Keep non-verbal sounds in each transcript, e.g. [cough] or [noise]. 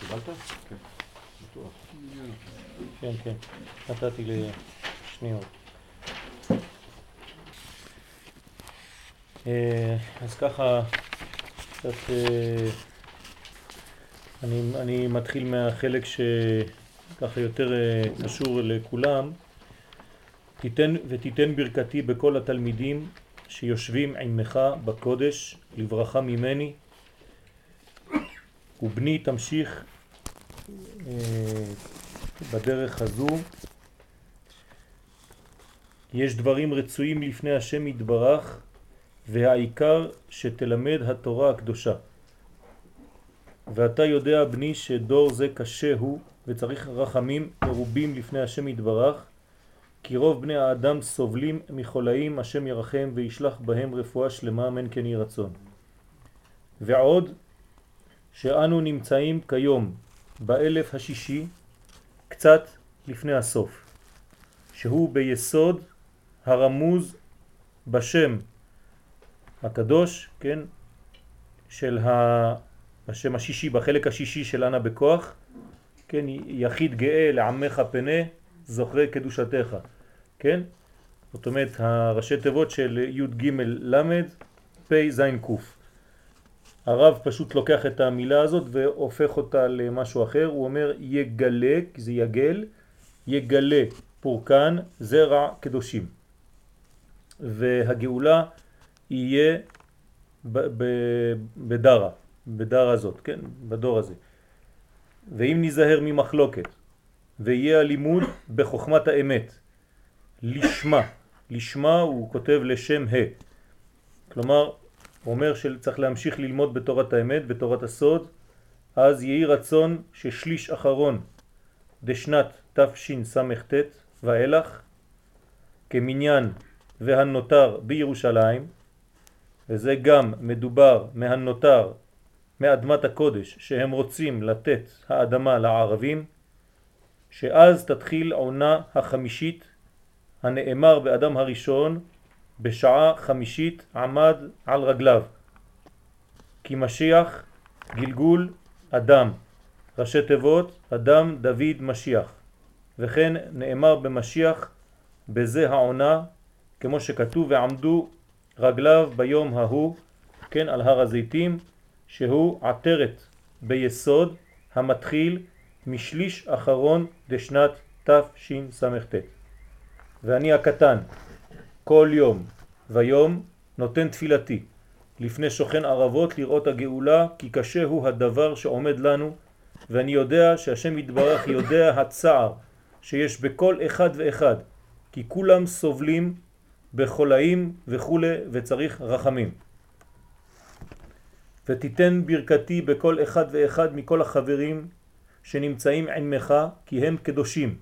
קיבלת? כן. בטוח. כן, כן. נתתי לשניות. אה, אז ככה, קצת... אה, אני, אני מתחיל מהחלק שככה יותר אה, קשור לכולם. תיתן ותיתן ברכתי בכל התלמידים שיושבים עמך בקודש לברכה ממני ובני תמשיך אה, בדרך הזו. יש דברים רצויים לפני השם יתברך והעיקר שתלמד התורה הקדושה. ואתה יודע בני שדור זה קשה הוא וצריך רחמים מרובים לפני השם יתברך כי רוב בני האדם סובלים מחולאים השם ירחם וישלח בהם רפואה שלמה אמן כן יהי רצון. ועוד שאנו נמצאים כיום באלף השישי קצת לפני הסוף שהוא ביסוד הרמוז בשם הקדוש, כן, של ה... בשם השישי, בחלק השישי של אנה בכוח, כן, יחיד גאה לעמך פנה, זוכרי קדושתך. כן? זאת אומרת, הראשי תיבות של י' ג' ל' פ' ז' ק'. הרב פשוט לוקח את המילה הזאת והופך אותה למשהו אחר, הוא אומר יגלה, כי זה יגל, יגלה פורקן זרע קדושים. והגאולה יהיה בדרה, בדרה הזאת, כן? בדור הזה. ואם נזהר ממחלוקת ויהיה הלימוד בחוכמת האמת לשמה. לשמה הוא כותב לשם ה. כלומר, אומר שצריך להמשיך ללמוד בתורת האמת, בתורת הסוד, אז יהי רצון ששליש אחרון דשנת תשס"ט ואילך כמניין והנותר בירושלים, וזה גם מדובר מהנותר מאדמת הקודש שהם רוצים לתת האדמה לערבים, שאז תתחיל עונה החמישית הנאמר באדם הראשון בשעה חמישית עמד על רגליו. כי משיח גלגול אדם. ראשי תיבות אדם דוד משיח. וכן נאמר במשיח בזה העונה כמו שכתוב ועמדו רגליו ביום ההוא כן על הר הזיתים שהוא עטרת ביסוד המתחיל משליש אחרון דשנת תשס"ט. ואני הקטן כל יום ויום נותן תפילתי לפני שוכן ערבות לראות הגאולה כי קשה הוא הדבר שעומד לנו ואני יודע שהשם יתברך יודע הצער שיש בכל אחד ואחד כי כולם סובלים בחולאים וכו' וצריך רחמים. ותיתן ברכתי בכל אחד ואחד מכל החברים שנמצאים עמך כי הם קדושים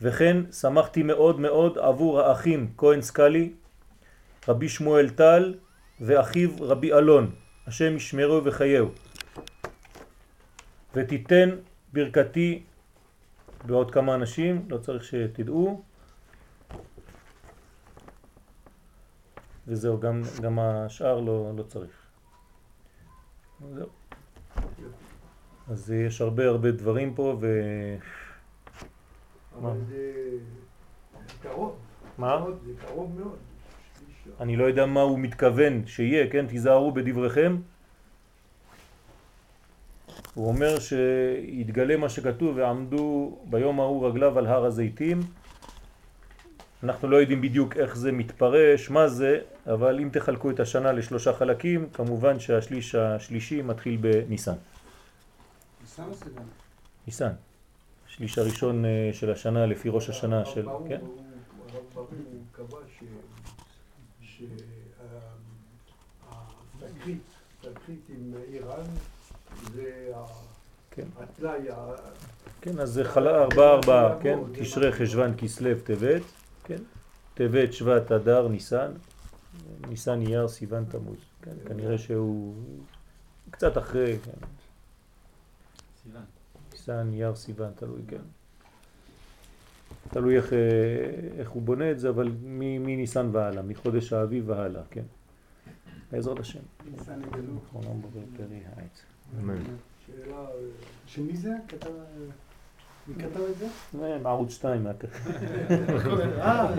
וכן שמחתי מאוד מאוד עבור האחים כהן סקלי, רבי שמואל טל ואחיו רבי אלון, השם ישמרו וחייהו. ותיתן ברכתי בעוד כמה אנשים, לא צריך שתדעו. וזהו, גם, גם השאר לא, לא צריך. זהו. אז יש הרבה הרבה דברים פה ו... אבל זה קרוב. מה? זה קרוב מאוד. אני לא יודע מה הוא מתכוון שיהיה, כן? תיזהרו בדבריכם. הוא אומר שיתגלה מה שכתוב ועמדו ביום ההוא רגליו על הר הזיתים. אנחנו לא יודעים בדיוק איך זה מתפרש, מה זה, אבל אם תחלקו את השנה לשלושה חלקים, כמובן שהשליש השלישי מתחיל בניסן. ניסן. השליש הראשון אה, של השנה לפי ראש השנה של... כן? הרב ברור קבע שהתקרית עם איראן זה כן. הטלאי, כן, אז זה חלה ארבעה ארבעה, כן? תשרי חשבן כסלו טבת, כן? טבת שבט אדר ניסן, ניסן אייר סיוון תמוז, כן? כנראה שהוא קצת אחרי, כן? ניסן, אייר, סיוון, תלוי, כן. תלוי איך, אה, איך הוא בונה את זה, אבל מניסן והלאה, מחודש האביב והלאה, כן. בעזרת השם. ניסן יגלו. אחרונם בפרי העץ. אמן. שאלה, אה, שמי זה? כתב... מי כתב את זה? זה מערוץ 2 מה אה,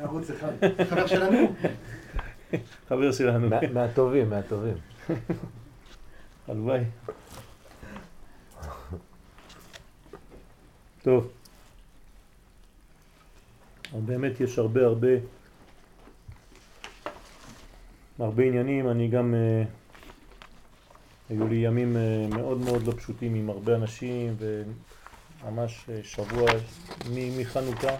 ערוץ אחד. חבר שלנו. חבר שלנו. מה- מהטובים, מהטובים. הלוואי. טוב. באמת יש הרבה הרבה הרבה עניינים, אני גם אה, היו לי ימים אה, מאוד מאוד לא פשוטים עם הרבה אנשים וממש אה, שבוע מחנוכה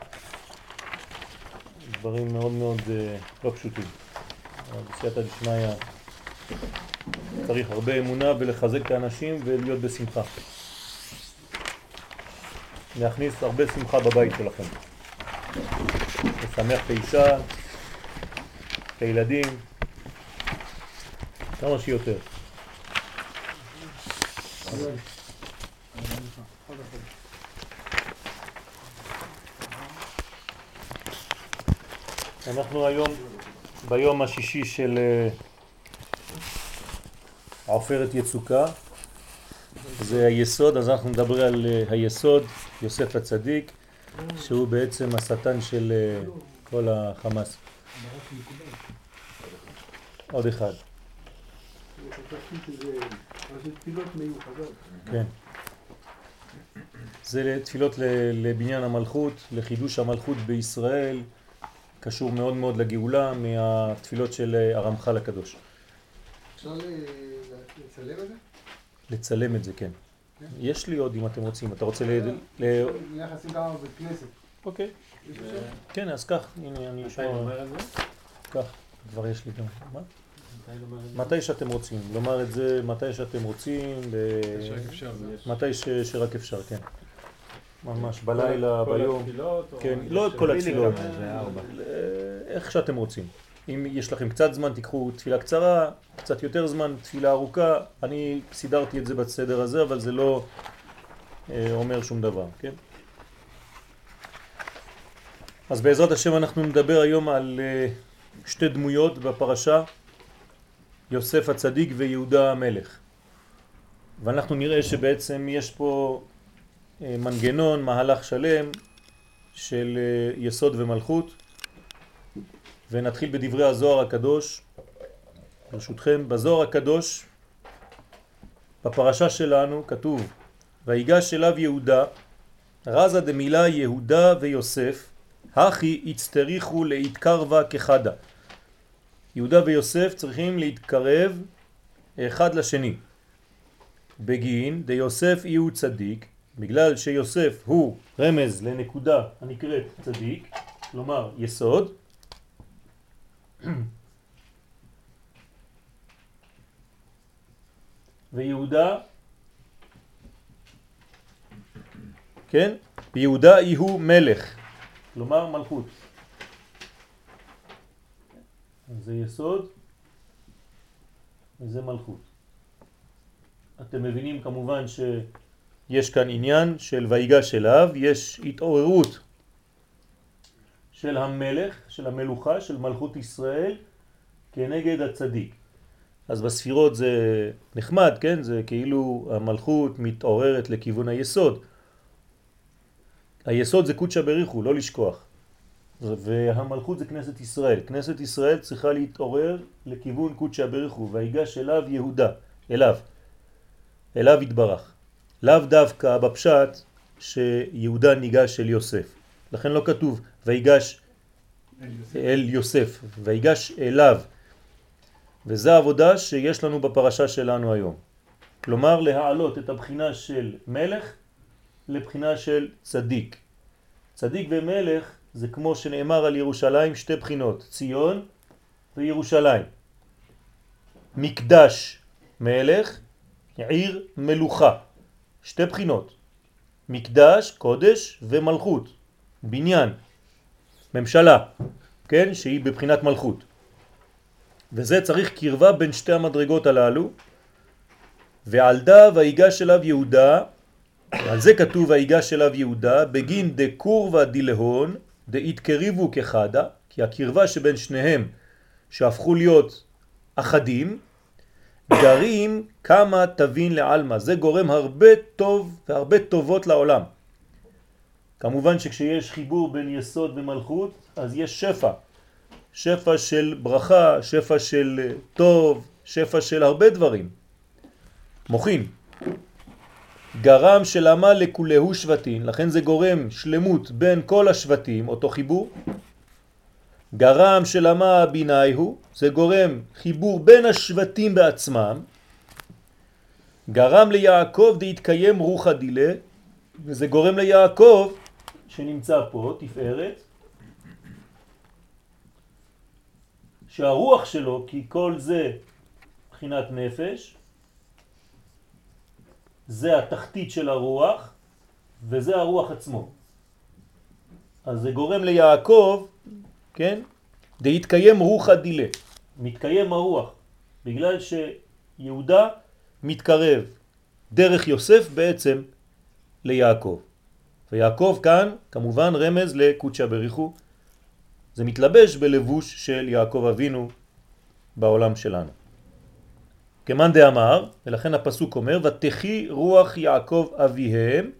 דברים מאוד מאוד אה, לא פשוטים. בסייעתא דשמיא צריך הרבה אמונה ולחזק את האנשים ולהיות בשמחה. להכניס הרבה שמחה בבית שלכם. לשמח את האישה, את הילדים, כמה שיותר. אנחנו היום ביום השישי של אה, עופרת יצוקה, זה היסוד, אז אנחנו נדבר על אה, היסוד, יוסף הצדיק, שהוא בעצם השטן של אה, כל החמאס. עוד אחד. כן. זה תפילות לבניין המלכות, לחידוש המלכות בישראל, קשור מאוד מאוד לגאולה מהתפילות של אה, הרמח"ל הקדוש. אפשר ל- לצלם את זה? לצלם את זה, כן. כן. יש לי עוד אם אתם רוצים, אתה רוצה ל... נלך לשים כמה בבית כנסת. אוקיי. כן, אז כך, הנה אני מתי אשמע, לומר את זה? כך, כבר יש לי גם. מה? מתי? מתי שאתם רוצים, לומר את זה מתי שאתם רוצים. מתי. שרק אפשר, כן. ממש בלילה, כל ביום, התפילות, כן, לא את כל התפילות, כמה, זה ארבע. אה, איך שאתם רוצים. אם יש לכם קצת זמן, תיקחו תפילה קצרה, קצת יותר זמן, תפילה ארוכה. אני סידרתי את זה בסדר הזה, אבל זה לא אה, אומר שום דבר, כן? אז בעזרת השם אנחנו נדבר היום על אה, שתי דמויות בפרשה, יוסף הצדיק ויהודה המלך. ואנחנו נראה שבעצם יש פה אה, מנגנון, מהלך שלם של יסוד ומלכות. ונתחיל בדברי הזוהר הקדוש, ברשותכם. בזוהר הקדוש, בפרשה שלנו, כתוב ויגש אליו יהודה, רזה דמילה יהודה ויוסף, הכי הצטריכו להתקרבה כחדה. יהודה ויוסף צריכים להתקרב אחד לשני. בגין דיוסף הוא צדיק, בגלל שיוסף הוא רמז לנקודה הנקראת צדיק, כלומר יסוד, [clears throat] ויהודה, כן? ויהודה היא הוא מלך, כלומר מלכות. זה יסוד וזה מלכות. אתם מבינים כמובן שיש כאן עניין של ויגש אליו, יש התעוררות של המלך, של המלוכה, של מלכות ישראל, כנגד הצדיק. אז בספירות זה נחמד, כן? זה כאילו המלכות מתעוררת לכיוון היסוד. היסוד זה קודשא בריחו, לא לשכוח. והמלכות זה כנסת ישראל. כנסת ישראל צריכה להתעורר לכיוון קודשא בריחו, ויגש אליו יהודה, אליו, אליו יתברך. לאו דווקא בפשט שיהודה ניגש אל יוסף. לכן לא כתוב ויגש אל יוסף, ויגש אליו. וזה העבודה שיש לנו בפרשה שלנו היום. כלומר להעלות את הבחינה של מלך לבחינה של צדיק. צדיק ומלך זה כמו שנאמר על ירושלים שתי בחינות, ציון וירושלים. מקדש מלך, עיר מלוכה. שתי בחינות. מקדש, קודש ומלכות. בניין, ממשלה, כן, שהיא בבחינת מלכות. וזה צריך קרבה בין שתי המדרגות הללו, ועל דה ויגש אליו יהודה, על זה כתוב ויגש אליו יהודה, בגין דקורבה דילהון, דהתקריבו כחדה, כי הקרבה שבין שניהם שהפכו להיות אחדים, גרים כמה תבין לעלמא. זה גורם הרבה טוב והרבה טובות לעולם. כמובן שכשיש חיבור בין יסוד ומלכות, אז יש שפע. שפע של ברכה, שפע של טוב, שפע של הרבה דברים. מוכין. גרם שלמה לכולהו שבטין, לכן זה גורם שלמות בין כל השבטים, אותו חיבור. גרם שלמה ביני הוא, זה גורם חיבור בין השבטים בעצמם. גרם ליעקב דהתקיים רוחה דילה, וזה גורם ליעקב, שנמצא פה, תפארת, שהרוח שלו, כי כל זה מבחינת נפש, זה התחתית של הרוח, וזה הרוח עצמו. אז זה גורם ליעקב, כן? דהתקיים רוחה דילה, מתקיים הרוח, בגלל שיהודה מתקרב דרך יוסף בעצם ליעקב. ויעקב כאן כמובן רמז לקודשא בריחו, זה מתלבש בלבוש של יעקב אבינו בעולם שלנו. כמאן דאמר, ולכן הפסוק אומר, ותחי רוח יעקב אביהם,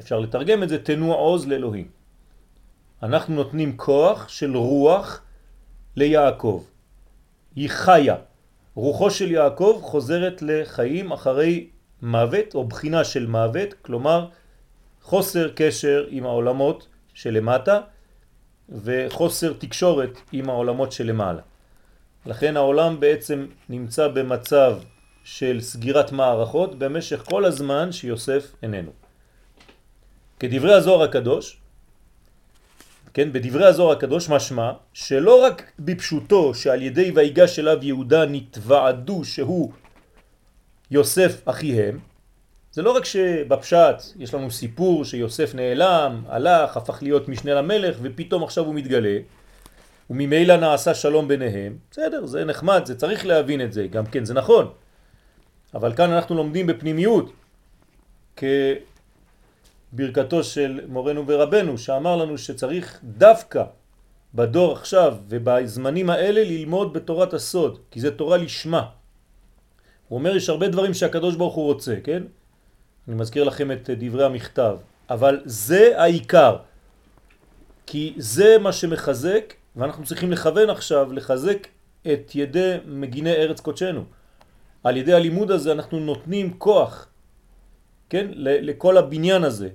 אפשר לתרגם את זה, תנו עוז לאלוהים. אנחנו נותנים כוח של רוח ליעקב. היא חיה. רוחו של יעקב חוזרת לחיים אחרי מוות או בחינה של מוות, כלומר חוסר קשר עם העולמות שלמטה וחוסר תקשורת עם העולמות שלמעלה. לכן העולם בעצם נמצא במצב של סגירת מערכות במשך כל הזמן שיוסף איננו. כדברי הזוהר הקדוש, כן, בדברי הזוהר הקדוש משמע שלא רק בפשוטו שעל ידי ויגש אליו יהודה נתוועדו שהוא יוסף אחיהם, זה לא רק שבפשט יש לנו סיפור שיוסף נעלם, הלך, הפך להיות משנה למלך ופתאום עכשיו הוא מתגלה וממילא נעשה שלום ביניהם, בסדר, זה נחמד, זה צריך להבין את זה, גם כן זה נכון. אבל כאן אנחנו לומדים בפנימיות, כברכתו של מורנו ורבנו, שאמר לנו שצריך דווקא בדור עכשיו ובזמנים האלה ללמוד בתורת הסוד, כי זה תורה לשמה. הוא אומר, יש הרבה דברים שהקדוש ברוך הוא רוצה, כן? אני מזכיר לכם את דברי המכתב, אבל זה העיקר, כי זה מה שמחזק ואנחנו צריכים לכוון עכשיו, לחזק את ידי מגיני ארץ קודשנו. על ידי הלימוד הזה אנחנו נותנים כוח, כן, לכל הבניין הזה.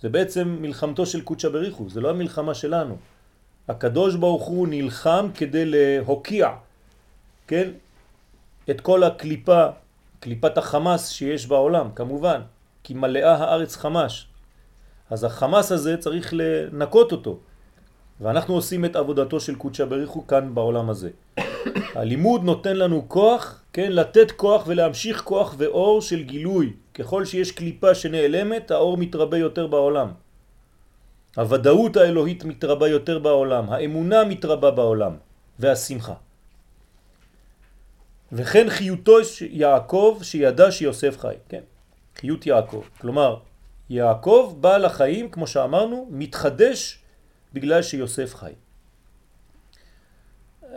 זה בעצם מלחמתו של קודשא בריחו, זה לא המלחמה שלנו. הקדוש ברוך הוא נלחם כדי להוקיע, כן, את כל הקליפה, קליפת החמאס שיש בעולם, כמובן, כי מלאה הארץ חמש. אז החמאס הזה צריך לנקות אותו. ואנחנו עושים את עבודתו של קודשא בריחו כאן בעולם הזה. הלימוד נותן לנו כוח, כן, לתת כוח ולהמשיך כוח ואור של גילוי. ככל שיש קליפה שנעלמת, האור מתרבה יותר בעולם. הוודאות האלוהית מתרבה יותר בעולם, האמונה מתרבה בעולם, והשמחה. וכן חיותו יעקב שידע שיוסף חי, כן, חיות יעקב. כלומר, יעקב בא לחיים, כמו שאמרנו, מתחדש בגלל שיוסף חי.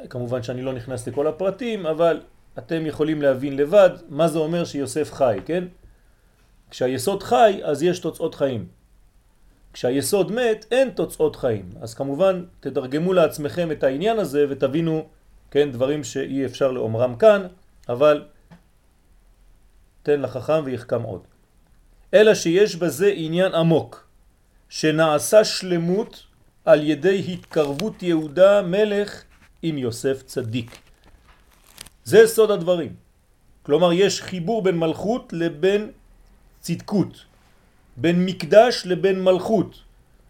כמובן שאני לא נכנס לכל הפרטים, אבל אתם יכולים להבין לבד מה זה אומר שיוסף חי, כן? כשהיסוד חי, אז יש תוצאות חיים. כשהיסוד מת, אין תוצאות חיים. אז כמובן, תדרגמו לעצמכם את העניין הזה ותבינו, כן, דברים שאי אפשר לאומרם כאן, אבל תן לחכם ויחכם עוד. אלא שיש בזה עניין עמוק, שנעשה שלמות על ידי התקרבות יהודה מלך עם יוסף צדיק. זה סוד הדברים. כלומר, יש חיבור בין מלכות לבין צדקות, בין מקדש לבין מלכות,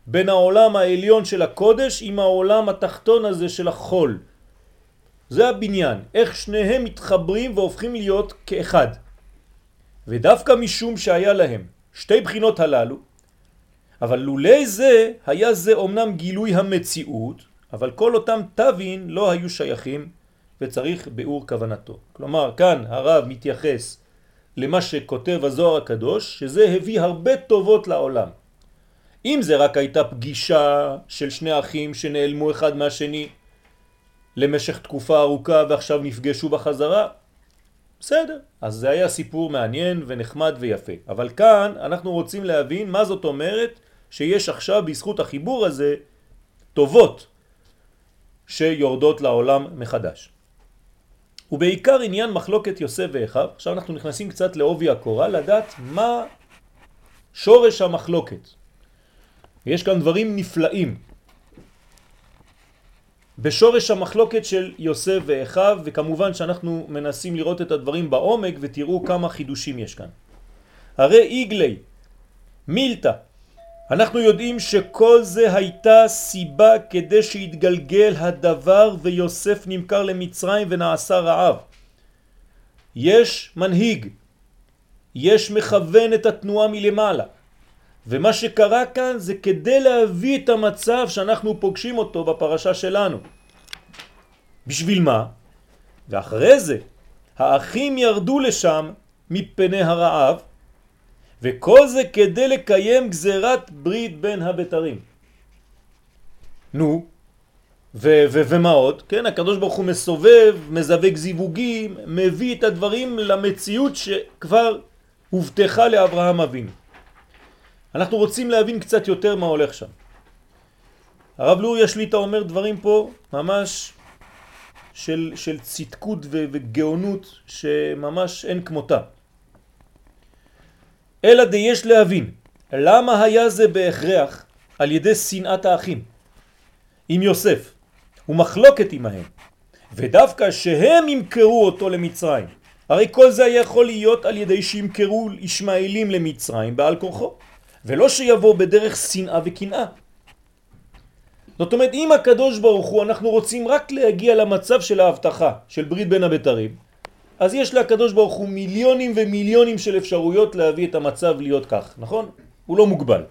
בין העולם העליון של הקודש עם העולם התחתון הזה של החול. זה הבניין, איך שניהם מתחברים והופכים להיות כאחד. ודווקא משום שהיה להם שתי בחינות הללו, אבל לולי זה היה זה אומנם גילוי המציאות, אבל כל אותם תווין לא היו שייכים וצריך ביאור כוונתו. כלומר, כאן הרב מתייחס למה שכותב הזוהר הקדוש, שזה הביא הרבה טובות לעולם. אם זה רק הייתה פגישה של שני אחים שנעלמו אחד מהשני, למשך תקופה ארוכה ועכשיו נפגשו בחזרה, בסדר, אז זה היה סיפור מעניין ונחמד ויפה. אבל כאן אנחנו רוצים להבין מה זאת אומרת שיש עכשיו בזכות החיבור הזה טובות שיורדות לעולם מחדש. ובעיקר עניין מחלוקת יוסף ואחיו, עכשיו אנחנו נכנסים קצת לעובי הקורה, לדעת מה שורש המחלוקת. יש כאן דברים נפלאים. בשורש המחלוקת של יוסף ואחיו, וכמובן שאנחנו מנסים לראות את הדברים בעומק ותראו כמה חידושים יש כאן. הרי איגלי, מילתא, אנחנו יודעים שכל זה הייתה סיבה כדי שיתגלגל הדבר ויוסף נמכר למצרים ונעשה רעב. יש מנהיג, יש מכוון את התנועה מלמעלה. ומה שקרה כאן זה כדי להביא את המצב שאנחנו פוגשים אותו בפרשה שלנו. בשביל מה? ואחרי זה האחים ירדו לשם מפני הרעב וכל זה כדי לקיים גזירת ברית בין הבתרים. נו, ו- ו- ומה עוד? כן, הקדוש ברוך הוא מסובב, מזווג זיווגים, מביא את הדברים למציאות שכבר הובטחה לאברהם אבינו. אנחנו רוצים להבין קצת יותר מה הולך שם. הרב לוריה שליטה אומר דברים פה ממש של, של צדקות וגאונות שממש אין כמותה. אלא דיש להבין למה היה זה בהכרח על ידי שנאת האחים עם יוסף ומחלוקת עמהם ודווקא שהם ימכרו אותו למצרים הרי כל זה יכול להיות על ידי שימכרו ישמעאלים למצרים בעל כורחו ולא שיבוא בדרך שנאה וקנאה. זאת אומרת, אם הקדוש ברוך הוא, אנחנו רוצים רק להגיע למצב של ההבטחה, של ברית בין הבתרים, אז יש לקדוש ברוך הוא מיליונים ומיליונים של אפשרויות להביא את המצב להיות כך, נכון? הוא לא מוגבל.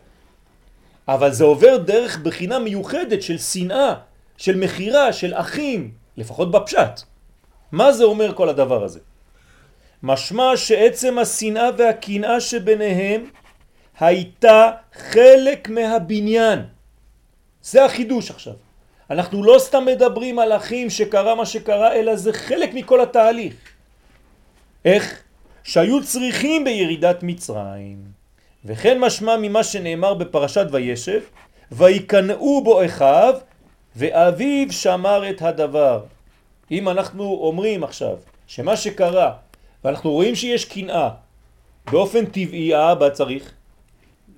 אבל זה עובר דרך בחינה מיוחדת של שנאה, של מחירה, של אחים, לפחות בפשט. מה זה אומר כל הדבר הזה? משמע שעצם השנאה והקנאה שביניהם הייתה חלק מהבניין. זה החידוש עכשיו. אנחנו לא סתם מדברים על אחים שקרה מה שקרה, אלא זה חלק מכל התהליך. איך? שהיו צריכים בירידת מצרים. וכן משמע ממה שנאמר בפרשת וישב, ויקנאו בו אחיו, ואביו שמר את הדבר. אם אנחנו אומרים עכשיו שמה שקרה, ואנחנו רואים שיש קנאה, באופן טבעי האבא צריך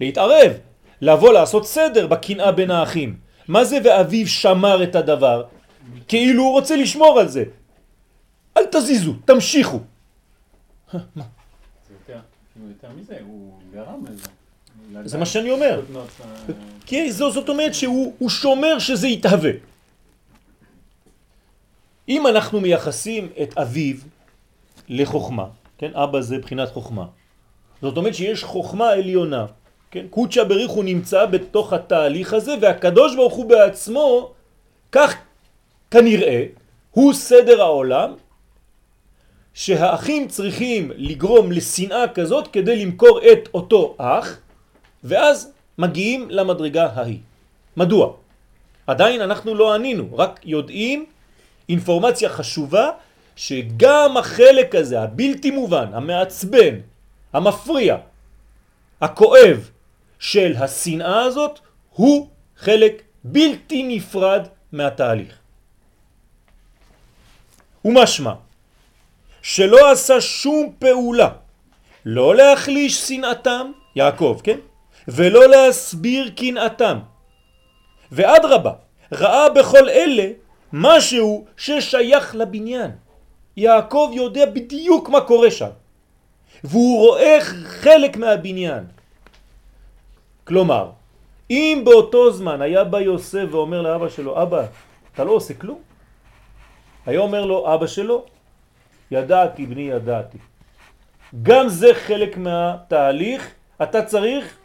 להתערב, לבוא לעשות סדר בקנאה בין האחים. מה זה ואביו שמר את הדבר? כאילו הוא רוצה לשמור על זה. אל תזיזו, תמשיכו. לזה. זה מה שאני אומר. כי זאת אומרת שהוא שומר שזה יתהווה. אם אנחנו מייחסים את אביו לחוכמה, כן, אבא זה בחינת חוכמה, זאת אומרת שיש חוכמה עליונה, כן, קודשא בריך הוא נמצא בתוך התהליך הזה והקדוש ברוך הוא בעצמו, כך כנראה, הוא סדר העולם שהאחים צריכים לגרום לשנאה כזאת כדי למכור את אותו אח, ואז מגיעים למדרגה ההיא. מדוע? עדיין אנחנו לא ענינו, רק יודעים אינפורמציה חשובה שגם החלק הזה, הבלתי מובן, המעצבן, המפריע, הכואב של השנאה הזאת, הוא חלק בלתי נפרד מהתהליך. ומשמע שלא עשה שום פעולה לא להחליש שנאתם, יעקב, כן? ולא להסביר קנאתם. ואדרבה, ראה בכל אלה משהו ששייך לבניין. יעקב יודע בדיוק מה קורה שם, והוא רואה חלק מהבניין. כלומר, אם באותו זמן היה בא יוסף ואומר לאבא שלו, אבא, אתה לא עושה כלום? היה אומר לו אבא שלו, ידעתי בני ידעתי. גם זה חלק מהתהליך, אתה צריך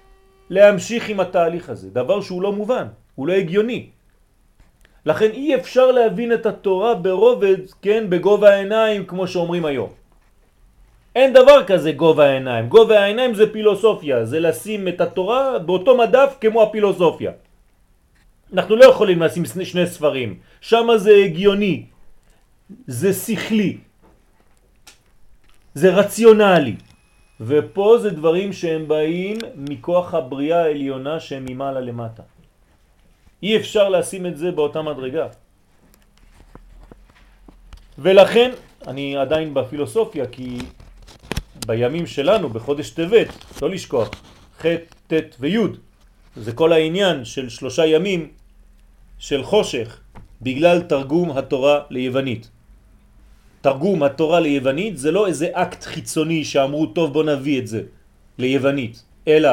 להמשיך עם התהליך הזה, דבר שהוא לא מובן, הוא לא הגיוני. לכן אי אפשר להבין את התורה ברובד, כן, בגובה העיניים, כמו שאומרים היום. אין דבר כזה גובה העיניים. גובה העיניים זה פילוסופיה, זה לשים את התורה באותו מדף כמו הפילוסופיה. אנחנו לא יכולים לשים שני ספרים, שם זה הגיוני, זה שכלי, זה רציונלי. ופה זה דברים שהם באים מכוח הבריאה העליונה שהם ממעלה למטה. אי אפשר לשים את זה באותה מדרגה. ולכן, אני עדיין בפילוסופיה, כי בימים שלנו, בחודש טבת, לא לשכוח, ח', ט' וי', זה כל העניין של שלושה ימים של חושך, בגלל תרגום התורה ליוונית. תרגום התורה ליוונית זה לא איזה אקט חיצוני שאמרו טוב בוא נביא את זה ליוונית, אלא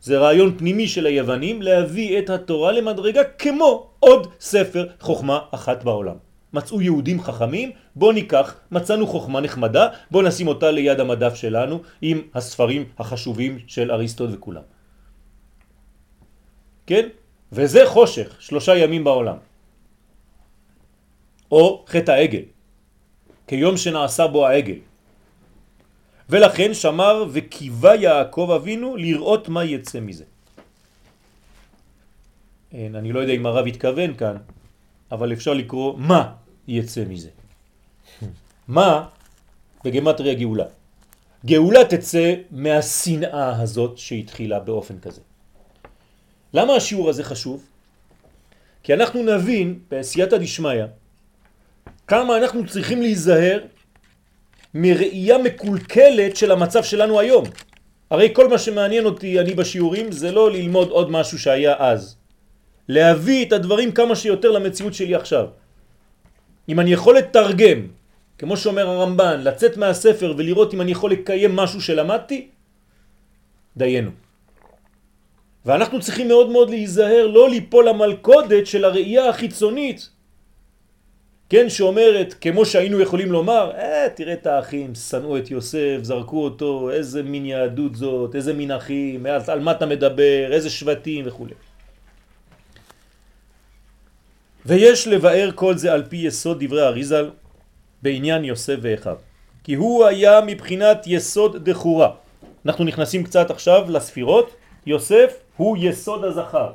זה רעיון פנימי של היוונים להביא את התורה למדרגה כמו עוד ספר חוכמה אחת בעולם. מצאו יהודים חכמים, בוא ניקח, מצאנו חוכמה נחמדה, בוא נשים אותה ליד המדף שלנו עם הספרים החשובים של אריסטוד וכולם. כן? וזה חושך, שלושה ימים בעולם. או חטא העגל, כיום שנעשה בו העגל. ולכן שמר וקיווה יעקב אבינו לראות מה יצא מזה. אין, אני לא יודע אם הרב התכוון כאן, אבל אפשר לקרוא מה יצא מזה. מה בגמטריה גאולה. גאולה תצא מהשנאה הזאת שהתחילה באופן כזה. למה השיעור הזה חשוב? כי אנחנו נבין בעשייתא דשמיא כמה אנחנו צריכים להיזהר מראייה מקולקלת של המצב שלנו היום. הרי כל מה שמעניין אותי אני בשיעורים זה לא ללמוד עוד משהו שהיה אז. להביא את הדברים כמה שיותר למציאות שלי עכשיו. אם אני יכול לתרגם, כמו שאומר הרמב"ן, לצאת מהספר ולראות אם אני יכול לקיים משהו שלמדתי, דיינו. ואנחנו צריכים מאוד מאוד להיזהר לא ליפול למלכודת של הראייה החיצונית כן, שאומרת, כמו שהיינו יכולים לומר, אה, תראה את האחים, שנאו את יוסף, זרקו אותו, איזה מין יהדות זאת, איזה מין אחים, על מה אתה מדבר, איזה שבטים וכו'. ויש לבאר כל זה על פי יסוד דברי אריזל בעניין יוסף ואחיו. כי הוא היה מבחינת יסוד דחורה. אנחנו נכנסים קצת עכשיו לספירות, יוסף הוא יסוד הזכר.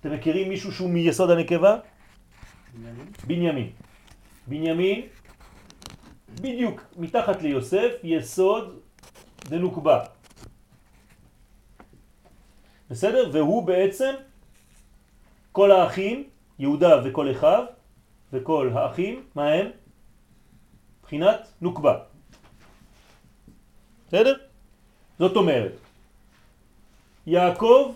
אתם מכירים מישהו שהוא מיסוד הנקבה? בנימין. בנימין, בדיוק מתחת ליוסף, יסוד דנוקבה. בסדר? והוא בעצם כל האחים, יהודה וכל אחיו, וכל האחים, מה הם? מבחינת נוקבה. בסדר? זאת אומרת, יעקב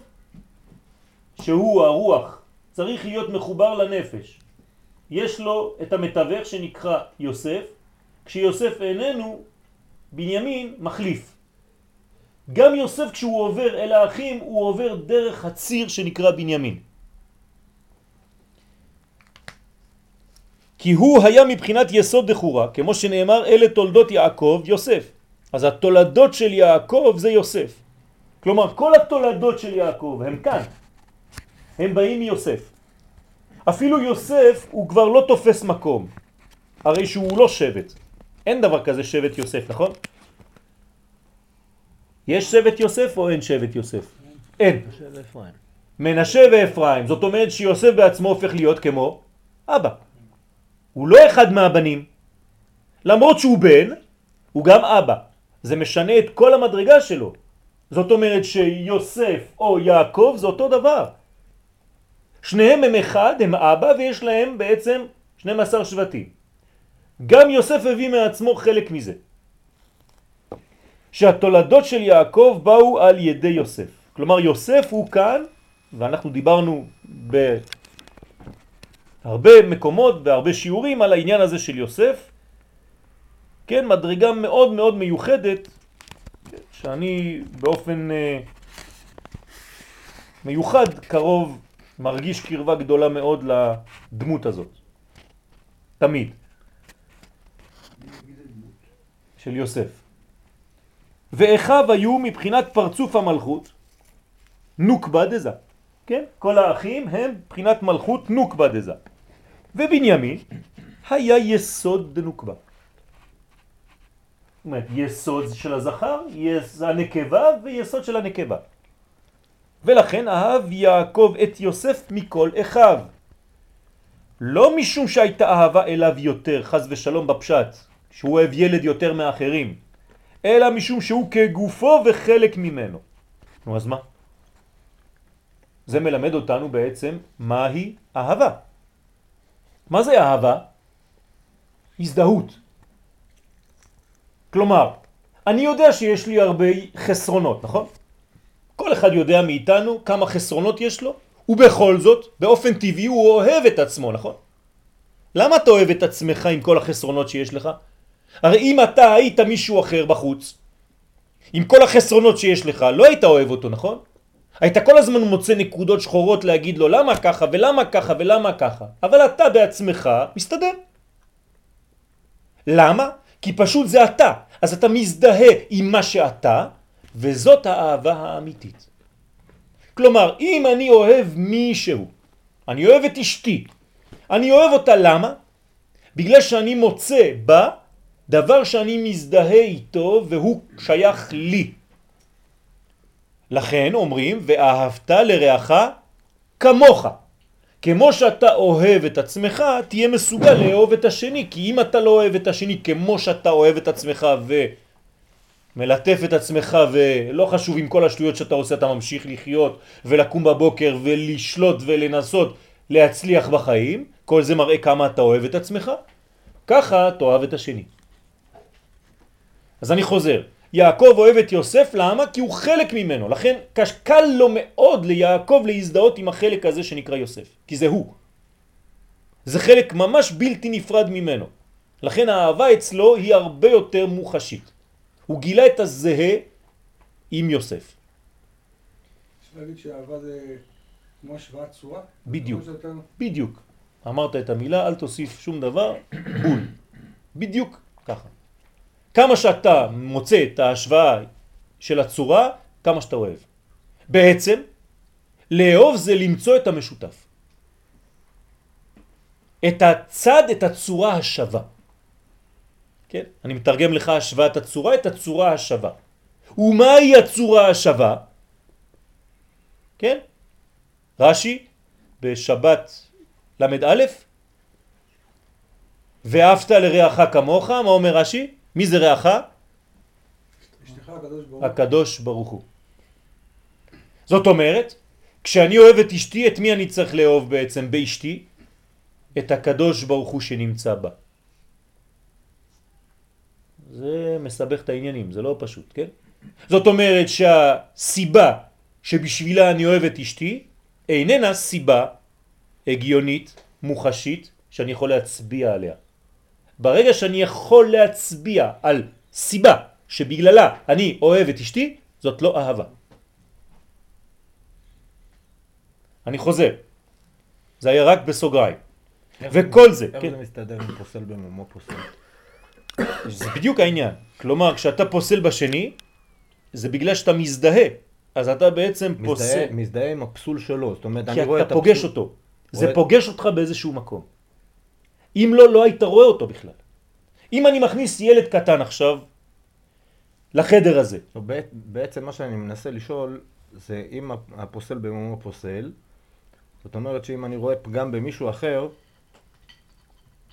שהוא הרוח, צריך להיות מחובר לנפש. יש לו את המתווך שנקרא יוסף, כשיוסף איננו, בנימין מחליף. גם יוסף כשהוא עובר אל האחים, הוא עובר דרך הציר שנקרא בנימין. כי הוא היה מבחינת יסוד דחורה, כמו שנאמר, אלה תולדות יעקב, יוסף. אז התולדות של יעקב זה יוסף. כלומר, כל התולדות של יעקב הם כאן. הם באים מיוסף. אפילו יוסף הוא כבר לא תופס מקום, הרי שהוא לא שבט. אין דבר כזה שבט יוסף, נכון? יש שבט יוסף או אין שבט יוסף? אין. מנשה ואפרים. זאת אומרת שיוסף בעצמו הופך להיות כמו אבא. הוא לא אחד מהבנים. למרות שהוא בן, הוא גם אבא. זה משנה את כל המדרגה שלו. זאת אומרת שיוסף או יעקב זה אותו דבר. שניהם הם אחד, הם אבא, ויש להם בעצם 12 שבטים. גם יוסף הביא מעצמו חלק מזה. שהתולדות של יעקב באו על ידי יוסף. כלומר יוסף הוא כאן, ואנחנו דיברנו בהרבה מקומות, והרבה שיעורים על העניין הזה של יוסף, כן, מדרגה מאוד מאוד מיוחדת, שאני באופן uh, מיוחד קרוב מרגיש קרבה גדולה מאוד לדמות הזאת. תמיד. של יוסף. ואחיו היו מבחינת פרצוף המלכות נוקבה דזה. כן? כל האחים הם מבחינת מלכות נוקבה דזה. ובנימין היה יסוד דנוקבה. זאת אומרת, יסוד של הזכר, יש הנקבה ויסוד של הנקבה. ולכן אהב יעקב את יוסף מכל אחיו. לא משום שהייתה אהבה אליו יותר, חז ושלום בפשט, שהוא אוהב ילד יותר מאחרים, אלא משום שהוא כגופו וחלק ממנו. נו אז מה? זה מלמד אותנו בעצם מהי אהבה. מה זה אהבה? הזדהות. כלומר, אני יודע שיש לי הרבה חסרונות, נכון? כל אחד יודע מאיתנו כמה חסרונות יש לו, ובכל זאת, באופן טבעי הוא אוהב את עצמו, נכון? למה אתה אוהב את עצמך עם כל החסרונות שיש לך? הרי אם אתה היית מישהו אחר בחוץ, עם כל החסרונות שיש לך, לא היית אוהב אותו, נכון? היית כל הזמן מוצא נקודות שחורות להגיד לו למה ככה ולמה ככה ולמה ככה, אבל אתה בעצמך מסתדר. למה? כי פשוט זה אתה, אז אתה מזדהה עם מה שאתה, וזאת האהבה האמיתית. כלומר, אם אני אוהב מישהו, אני אוהב את אשתי, אני אוהב אותה למה? בגלל שאני מוצא בה דבר שאני מזדהה איתו והוא שייך לי. לכן אומרים, ואהבת לרעך כמוך. כמו שאתה אוהב את עצמך, תהיה מסוגל לאהוב את השני, כי אם אתה לא אוהב את השני כמו שאתה אוהב את עצמך ומלטף את עצמך ולא חשוב עם כל השטויות שאתה עושה, אתה ממשיך לחיות ולקום בבוקר ולשלוט ולנסות להצליח בחיים, כל זה מראה כמה אתה אוהב את עצמך, ככה תאהב את השני. אז אני חוזר, יעקב אוהב את יוסף, למה? כי הוא חלק ממנו, לכן קל לו מאוד ליעקב להזדהות עם החלק הזה שנקרא יוסף, כי זה הוא. זה חלק ממש בלתי נפרד ממנו. לכן האהבה אצלו היא הרבה יותר מוחשית. הוא גילה את הזהה עם יוסף. אפשר להגיד שאהבה זה כמו השוואת צורה? בדיוק, בדיוק. אמרת את המילה, אל תוסיף שום דבר, בול. בדיוק ככה. כמה שאתה מוצא את ההשוואה של הצורה, כמה שאתה אוהב. בעצם, לאהוב זה למצוא את המשותף. את הצד, את הצורה השווה. כן? אני מתרגם לך השוואת הצורה, את הצורה השווה. ומהי הצורה השווה? כן? רש"י בשבת ל"א ואהבת לרעך כמוך, מה אומר רש"י? מי זה רעך? הקדוש ברוך הוא. זאת אומרת, כשאני אוהב את אשתי, את מי אני צריך לאהוב בעצם באשתי? את הקדוש ברוך הוא שנמצא בה. זה מסבך את העניינים, זה לא פשוט, כן? זאת אומרת שהסיבה שבשבילה אני אוהב את אשתי איננה סיבה הגיונית, מוחשית, שאני יכול להצביע עליה. ברגע שאני יכול להצביע על סיבה שבגללה אני אוהב את אשתי, זאת לא אהבה. אני חוזר. זה היה רק בסוגריים. וכל זה, איך כן. זה מסתדר עם פוסל במומו פוסל? זה בדיוק העניין. כלומר, כשאתה פוסל בשני, זה בגלל שאתה מזדהה. אז אתה בעצם פוסל. מזדהה- מזדהה עם הפסול שלו, זאת אומרת, כי אני רואה את אתה פוגש הפסול- אותו. זה רואה- פוגש אותך באיזשהו מקום. אם לא, לא היית רואה אותו בכלל. אם אני מכניס ילד קטן עכשיו לחדר הזה, לא, בע- בעצם מה שאני מנסה לשאול, זה אם הפוסל במומו פוסל, זאת אומרת שאם אני רואה פגם במישהו אחר,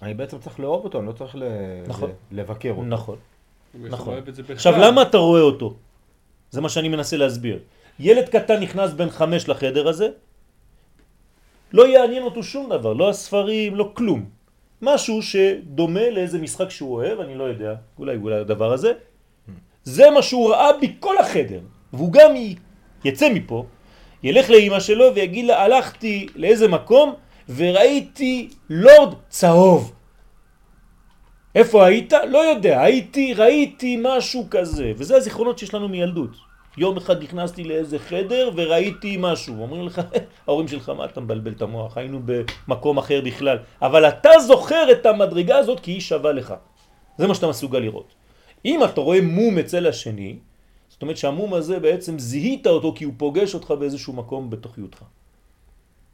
אני בעצם צריך לאהוב אותו, אני לא צריך ל... נכון. ל- לבקר אותו. נכון. נכון. עכשיו, למה אתה רואה אותו? זה מה שאני מנסה להסביר. ילד קטן נכנס בן חמש לחדר הזה, לא יעניין אותו שום דבר, לא הספרים, לא כלום. משהו שדומה לאיזה משחק שהוא אוהב, אני לא יודע, אולי אולי הדבר הזה. זה מה שהוא ראה בכל החדר. והוא גם יצא מפה, ילך לאמא שלו ויגיד לה, הלכתי לאיזה מקום וראיתי לורד צהוב. איפה היית? לא יודע, הייתי, ראיתי משהו כזה, וזה הזיכרונות שיש לנו מילדות. יום אחד נכנסתי לאיזה חדר וראיתי משהו, אומרים לך, [laughs] ההורים שלך, מה אתה מבלבל את המוח, היינו במקום אחר בכלל, אבל אתה זוכר את המדרגה הזאת כי היא שווה לך. זה מה שאתה מסוגל לראות. אם אתה רואה מום אצל השני, זאת אומרת שהמום הזה בעצם זיהית אותו כי הוא פוגש אותך באיזשהו מקום בתוכיותך.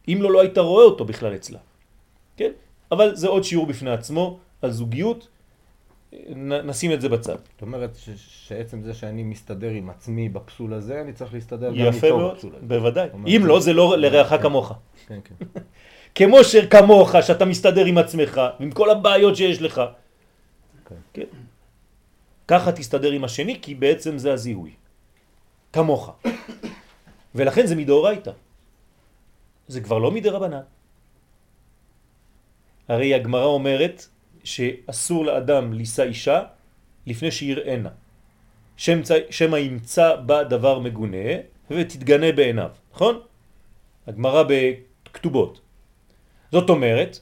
אם לא, לא היית רואה אותו בכלל אצלה. כן? אבל זה עוד שיעור בפני עצמו על זוגיות, נשים את זה בצד. זאת אומרת ש- שעצם זה שאני מסתדר עם עצמי בפסול הזה, אני צריך להסתדר גם יפה איתו מאוד, בפסול הזה. בוודאי. אומרת, אם זה- לא, זה לא זה- לרעך כן. כמוך. כן, כן. [laughs] כמו שכמוך, שאתה מסתדר עם עצמך, עם כל הבעיות שיש לך. כן. כן. ככה תסתדר עם השני, כי בעצם זה הזיהוי. כמוך. [coughs] ולכן זה מדאורייתא. זה כבר לא מדרבנן. הרי הגמרא אומרת שאסור לאדם לישא אישה לפני שיראנה. שמא ימצא בה דבר מגונה ותתגנה בעיניו, נכון? הגמרא בכתובות. זאת אומרת,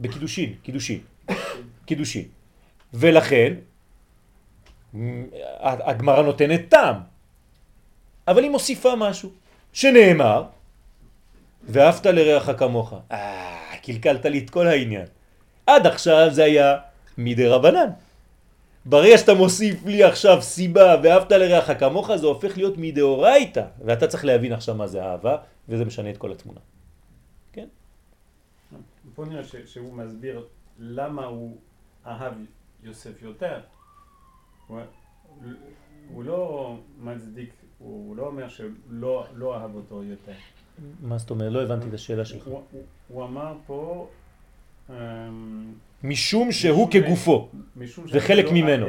בקידושין, קידושין, קידושין. ולכן, הגמרא נותנת טעם, אבל היא מוסיפה משהו, שנאמר, ואהבת לרעך כמוך. אה, קלקלת לי את כל העניין. עד עכשיו זה היה מדי רבנן. ברגע שאתה מוסיף לי עכשיו סיבה ואהבת לרעך כמוך, זה הופך להיות מדאורייתא, ואתה צריך להבין עכשיו מה זה אהבה, וזה משנה את כל התמונה. פה נראה ש- שהוא מסביר למה הוא אהב יוסף יותר. הוא, הוא לא מצדיק, הוא, לא אומר שלא לא אהב אותו יותר. מה זאת אומרת? לא הבנתי את השאלה שלך. הוא, הוא, הוא אמר פה, משום שהוא משום ש- כגופו. זה חלק ממנו.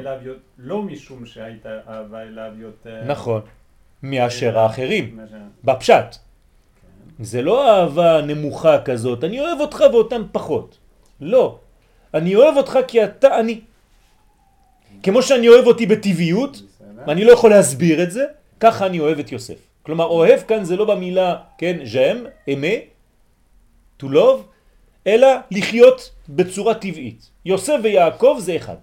לא משום שהייתה אהבה אליו יותר... נכון. מאשר האחרים. בפשט. כן. זה לא אהבה נמוכה כזאת, אני אוהב אותך ואותם פחות. לא. אני אוהב אותך כי אתה אני. כמו שאני אוהב אותי בטבעיות. ואני לא יכול להסביר את זה, ככה אני אוהב את יוסף. כלומר, אוהב כאן זה לא במילה, כן, ז'ם, אמה, to love, אלא לחיות בצורה טבעית. יוסף ויעקב זה אחד.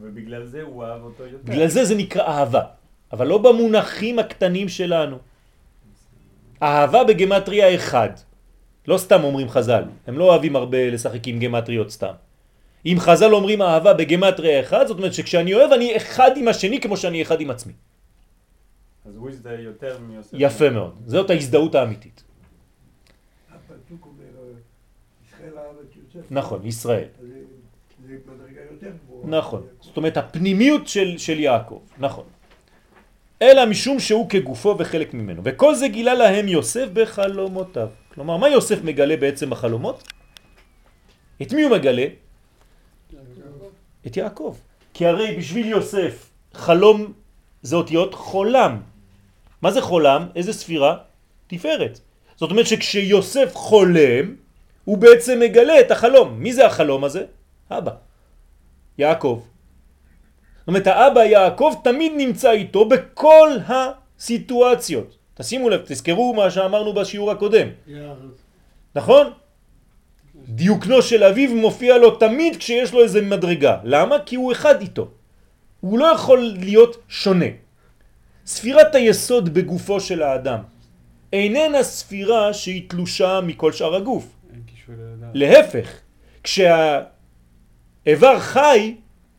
ובגלל זה הוא אהב אותו יותר. בגלל זה זה נקרא אהבה, אבל לא במונחים הקטנים שלנו. אהבה בגמטריה אחד. לא סתם אומרים חז"ל, הם לא אוהבים הרבה לשחק עם גמטריות סתם. אם חז"ל אומרים אהבה בגמטריה אחד, זאת אומרת שכשאני אוהב אני אחד עם השני כמו שאני אחד עם עצמי. אז הוא הזדהה יותר מיוסף. יפה מאוד, זאת ההזדהות האמיתית. הפסוק אומר, אה, ישראל אהב את יוסף. נכון, ישראל. נכון. זאת אומרת הפנימיות של, של יעקב, נכון. אלא משום שהוא כגופו וחלק ממנו. וכל זה גילה להם יוסף בחלומותיו. כלומר, מה יוסף מגלה בעצם בחלומות? את מי הוא מגלה? את יעקב. כי הרי בשביל יוסף חלום זה אותיות חולם. מה זה חולם? איזה ספירה? תפארת. זאת אומרת שכשיוסף חולם, הוא בעצם מגלה את החלום. מי זה החלום הזה? אבא. יעקב. זאת אומרת, האבא יעקב תמיד נמצא איתו בכל הסיטואציות. תשימו לב, תזכרו מה שאמרנו בשיעור הקודם. נכון? דיוקנו של אביו מופיע לו תמיד כשיש לו איזה מדרגה. למה? כי הוא אחד איתו. הוא לא יכול להיות שונה. ספירת היסוד בגופו של האדם איננה ספירה שהיא תלושה מכל שאר הגוף. להפך, כשהאיבר חי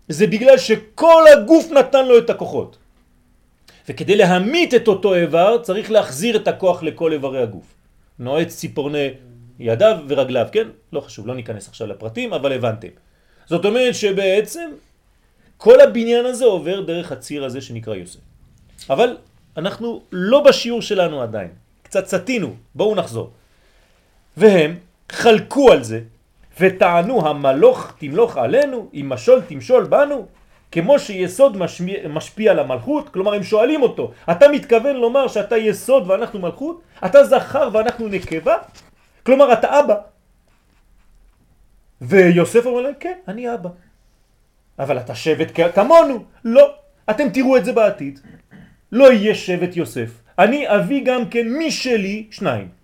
זה בגלל שכל הגוף נתן לו את הכוחות. וכדי להמית את אותו איבר צריך להחזיר את הכוח לכל איברי הגוף. נועץ ציפורני ידיו ורגליו, כן? לא חשוב, לא ניכנס עכשיו לפרטים, אבל הבנתם. זאת אומרת שבעצם כל הבניין הזה עובר דרך הציר הזה שנקרא יוסף. אבל אנחנו לא בשיעור שלנו עדיין, קצת סטינו, בואו נחזור. והם חלקו על זה וטענו המלוך תמלוך עלינו, אם משול תמשול בנו, כמו שיסוד משפיע, משפיע על המלכות, כלומר הם שואלים אותו, אתה מתכוון לומר שאתה יסוד ואנחנו מלכות? אתה זכר ואנחנו נקבה? כלומר אתה אבא. ויוסף אומר להם, כן, אני אבא. אבל אתה שבט כמונו. לא. אתם תראו את זה בעתיד. לא יהיה שבט יוסף. אני אביא גם כן משלי שניים.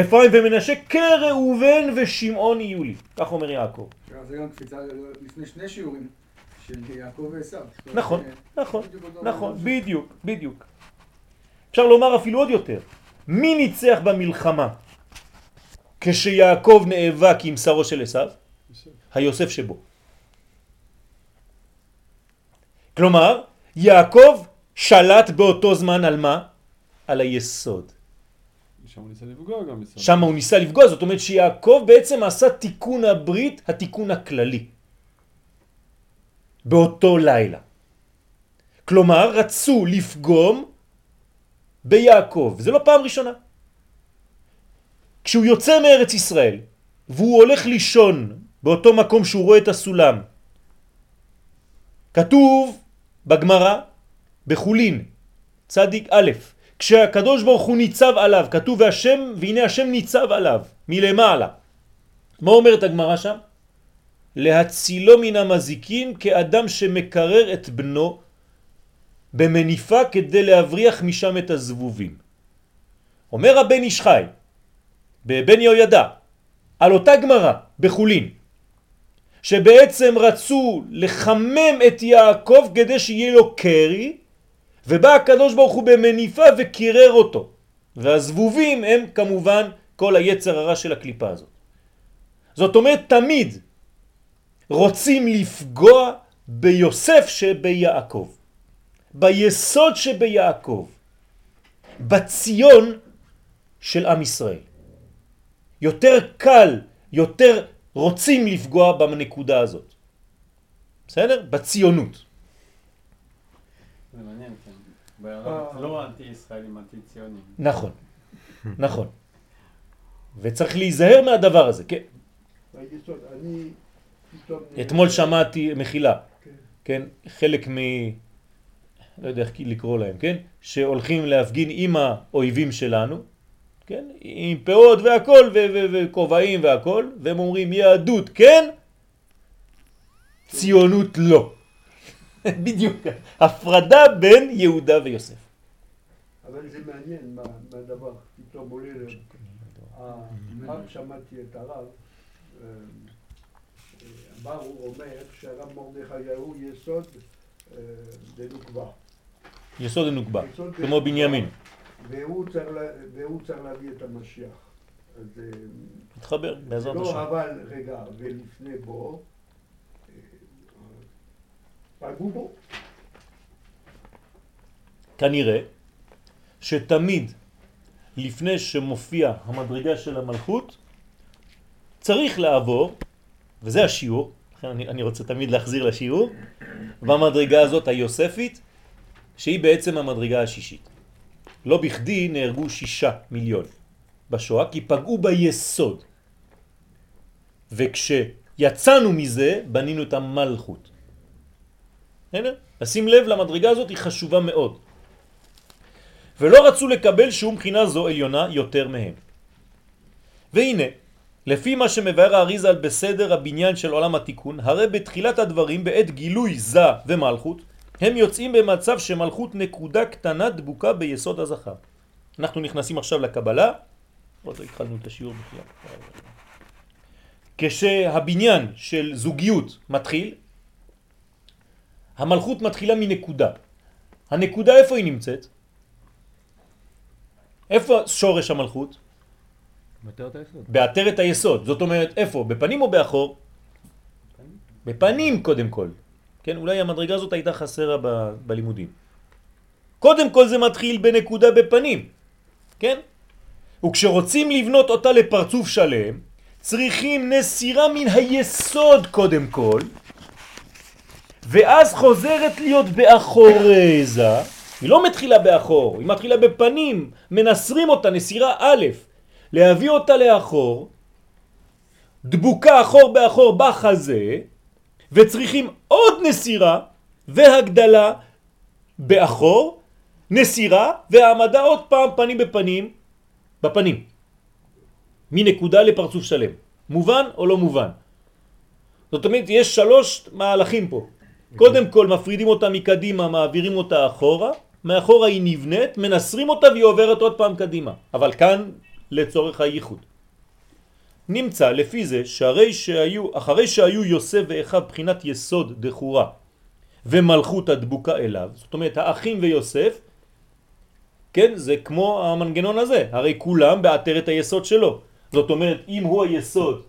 אפרים ומנשה כראובן ושמעון יהיו לי. כך אומר יעקב. זה גם קפיצה לפני שני שיעורים של יעקב ועשו. נכון, נכון, נכון. בדיוק, בדיוק. אפשר לומר אפילו עוד יותר. מי ניצח במלחמה כשיעקב נאבק עם שרו של עשיו? היוסף שבו. כלומר, יעקב שלט באותו זמן על מה? על היסוד. שם הוא ניסה לפגוע גם בסוף. שם הוא ניסה לפגוע, זאת אומרת שיעקב בעצם עשה תיקון הברית, התיקון הכללי. באותו לילה. כלומר, רצו לפגום ביעקב, זה לא פעם ראשונה. כשהוא יוצא מארץ ישראל, והוא הולך לישון באותו מקום שהוא רואה את הסולם, כתוב בגמרא, בחולין, צדיק א', כשהקדוש ברוך הוא ניצב עליו, כתוב והשם, והנה השם ניצב עליו, מלמעלה. מה אומרת הגמרא שם? להצילו מן המזיקים כאדם שמקרר את בנו במניפה כדי להבריח משם את הזבובים. אומר הבן איש חי, בבן יהוידע, על אותה גמרא בחולין, שבעצם רצו לחמם את יעקב כדי שיהיה לו קרי, ובא הקדוש ברוך הוא במניפה וקירר אותו. והזבובים הם כמובן כל היצר הרע של הקליפה הזאת. זאת אומרת תמיד רוצים לפגוע ביוסף שביעקב, ביסוד שביעקב, בציון של עם ישראל. יותר קל, יותר רוצים לפגוע בנקודה הזאת. בסדר? בציונות. זה מעניין, כן. לא אנטי-ישראלים, אנטי-ציונים. נכון, נכון. וצריך להיזהר מהדבר הזה, כן. אתמול שמעתי, מחילה, כן. כן, חלק מ... לא יודע איך לקרוא להם, כן? שהולכים להפגין עם האויבים שלנו, כן? עם פאות והכל, וכובעים והכל, והם אומרים יהדות כן, ציונות לא. [laughs] בדיוק, הפרדה בין יהודה ויוסף. אבל זה מעניין מה מה הדבר, פתאום עולה ל... אה, פעם שמעתי את הרב, אה, אה, אמר, הוא אומר שהרב מרדכי הוא יסוד אה, דנוקבה. יסוד הנוקבה, יסוד כמו דנוקבה, בנימין. והוא צריך להביא את המשיח. אז אה, מתחבר, בעזרת השם. לא, אבל רגע, ולפני בו, אה, פגעו. כנראה שתמיד לפני שמופיע המדרגה של המלכות צריך לעבור, וזה השיעור, לכן אני, אני רוצה תמיד להחזיר לשיעור, במדרגה הזאת היוספית, שהיא בעצם המדרגה השישית. לא בכדי נהרגו שישה מיליון בשואה, כי פגעו ביסוד. וכשיצאנו מזה, בנינו את המלכות. לשים לב למדרגה הזאת היא חשובה מאוד. ולא רצו לקבל שום בחינה זו עליונה יותר מהם. והנה, לפי מה שמבאר האריזל בסדר הבניין של עולם התיקון, הרי בתחילת הדברים בעת גילוי זה ומלכות, הם יוצאים במצב שמלכות נקודה קטנה דבוקה ביסוד הזכר. אנחנו נכנסים עכשיו לקבלה, עוד לא התחלנו את השיעור בכלל. כשהבניין של זוגיות מתחיל, המלכות מתחילה מנקודה. הנקודה איפה היא נמצאת? איפה שורש המלכות? את היסוד. בעטרת היסוד. זאת אומרת, איפה? בפנים או באחור? בפנים קודם כל. כן, אולי המדרגה הזאת הייתה חסרה ב- בלימודים. קודם כל זה מתחיל בנקודה בפנים, כן? וכשרוצים לבנות אותה לפרצוף שלם, צריכים נסירה מן היסוד קודם כל, ואז חוזרת להיות באחורי זה, היא לא מתחילה באחור, היא מתחילה בפנים, מנסרים אותה, נסירה א', להביא אותה לאחור, דבוקה אחור באחור בחזה, וצריכים עוד נסירה והגדלה באחור, נסירה והעמדה עוד פעם פנים בפנים, בפנים, מנקודה לפרצוף שלם. מובן או לא מובן? זאת אומרת, יש שלוש מהלכים פה. קודם כל מפרידים אותה מקדימה, מעבירים אותה אחורה, מאחורה היא נבנית, מנסרים אותה והיא עוברת עוד פעם קדימה. אבל כאן לצורך הייחוד. נמצא לפי זה שהרי שהיו, אחרי שהיו יוסף ואחיו בחינת יסוד דחורה ומלכות הדבוקה אליו, זאת אומרת האחים ויוסף, כן, זה כמו המנגנון הזה, הרי כולם בעטרת היסוד שלו. זאת אומרת, אם הוא היסוד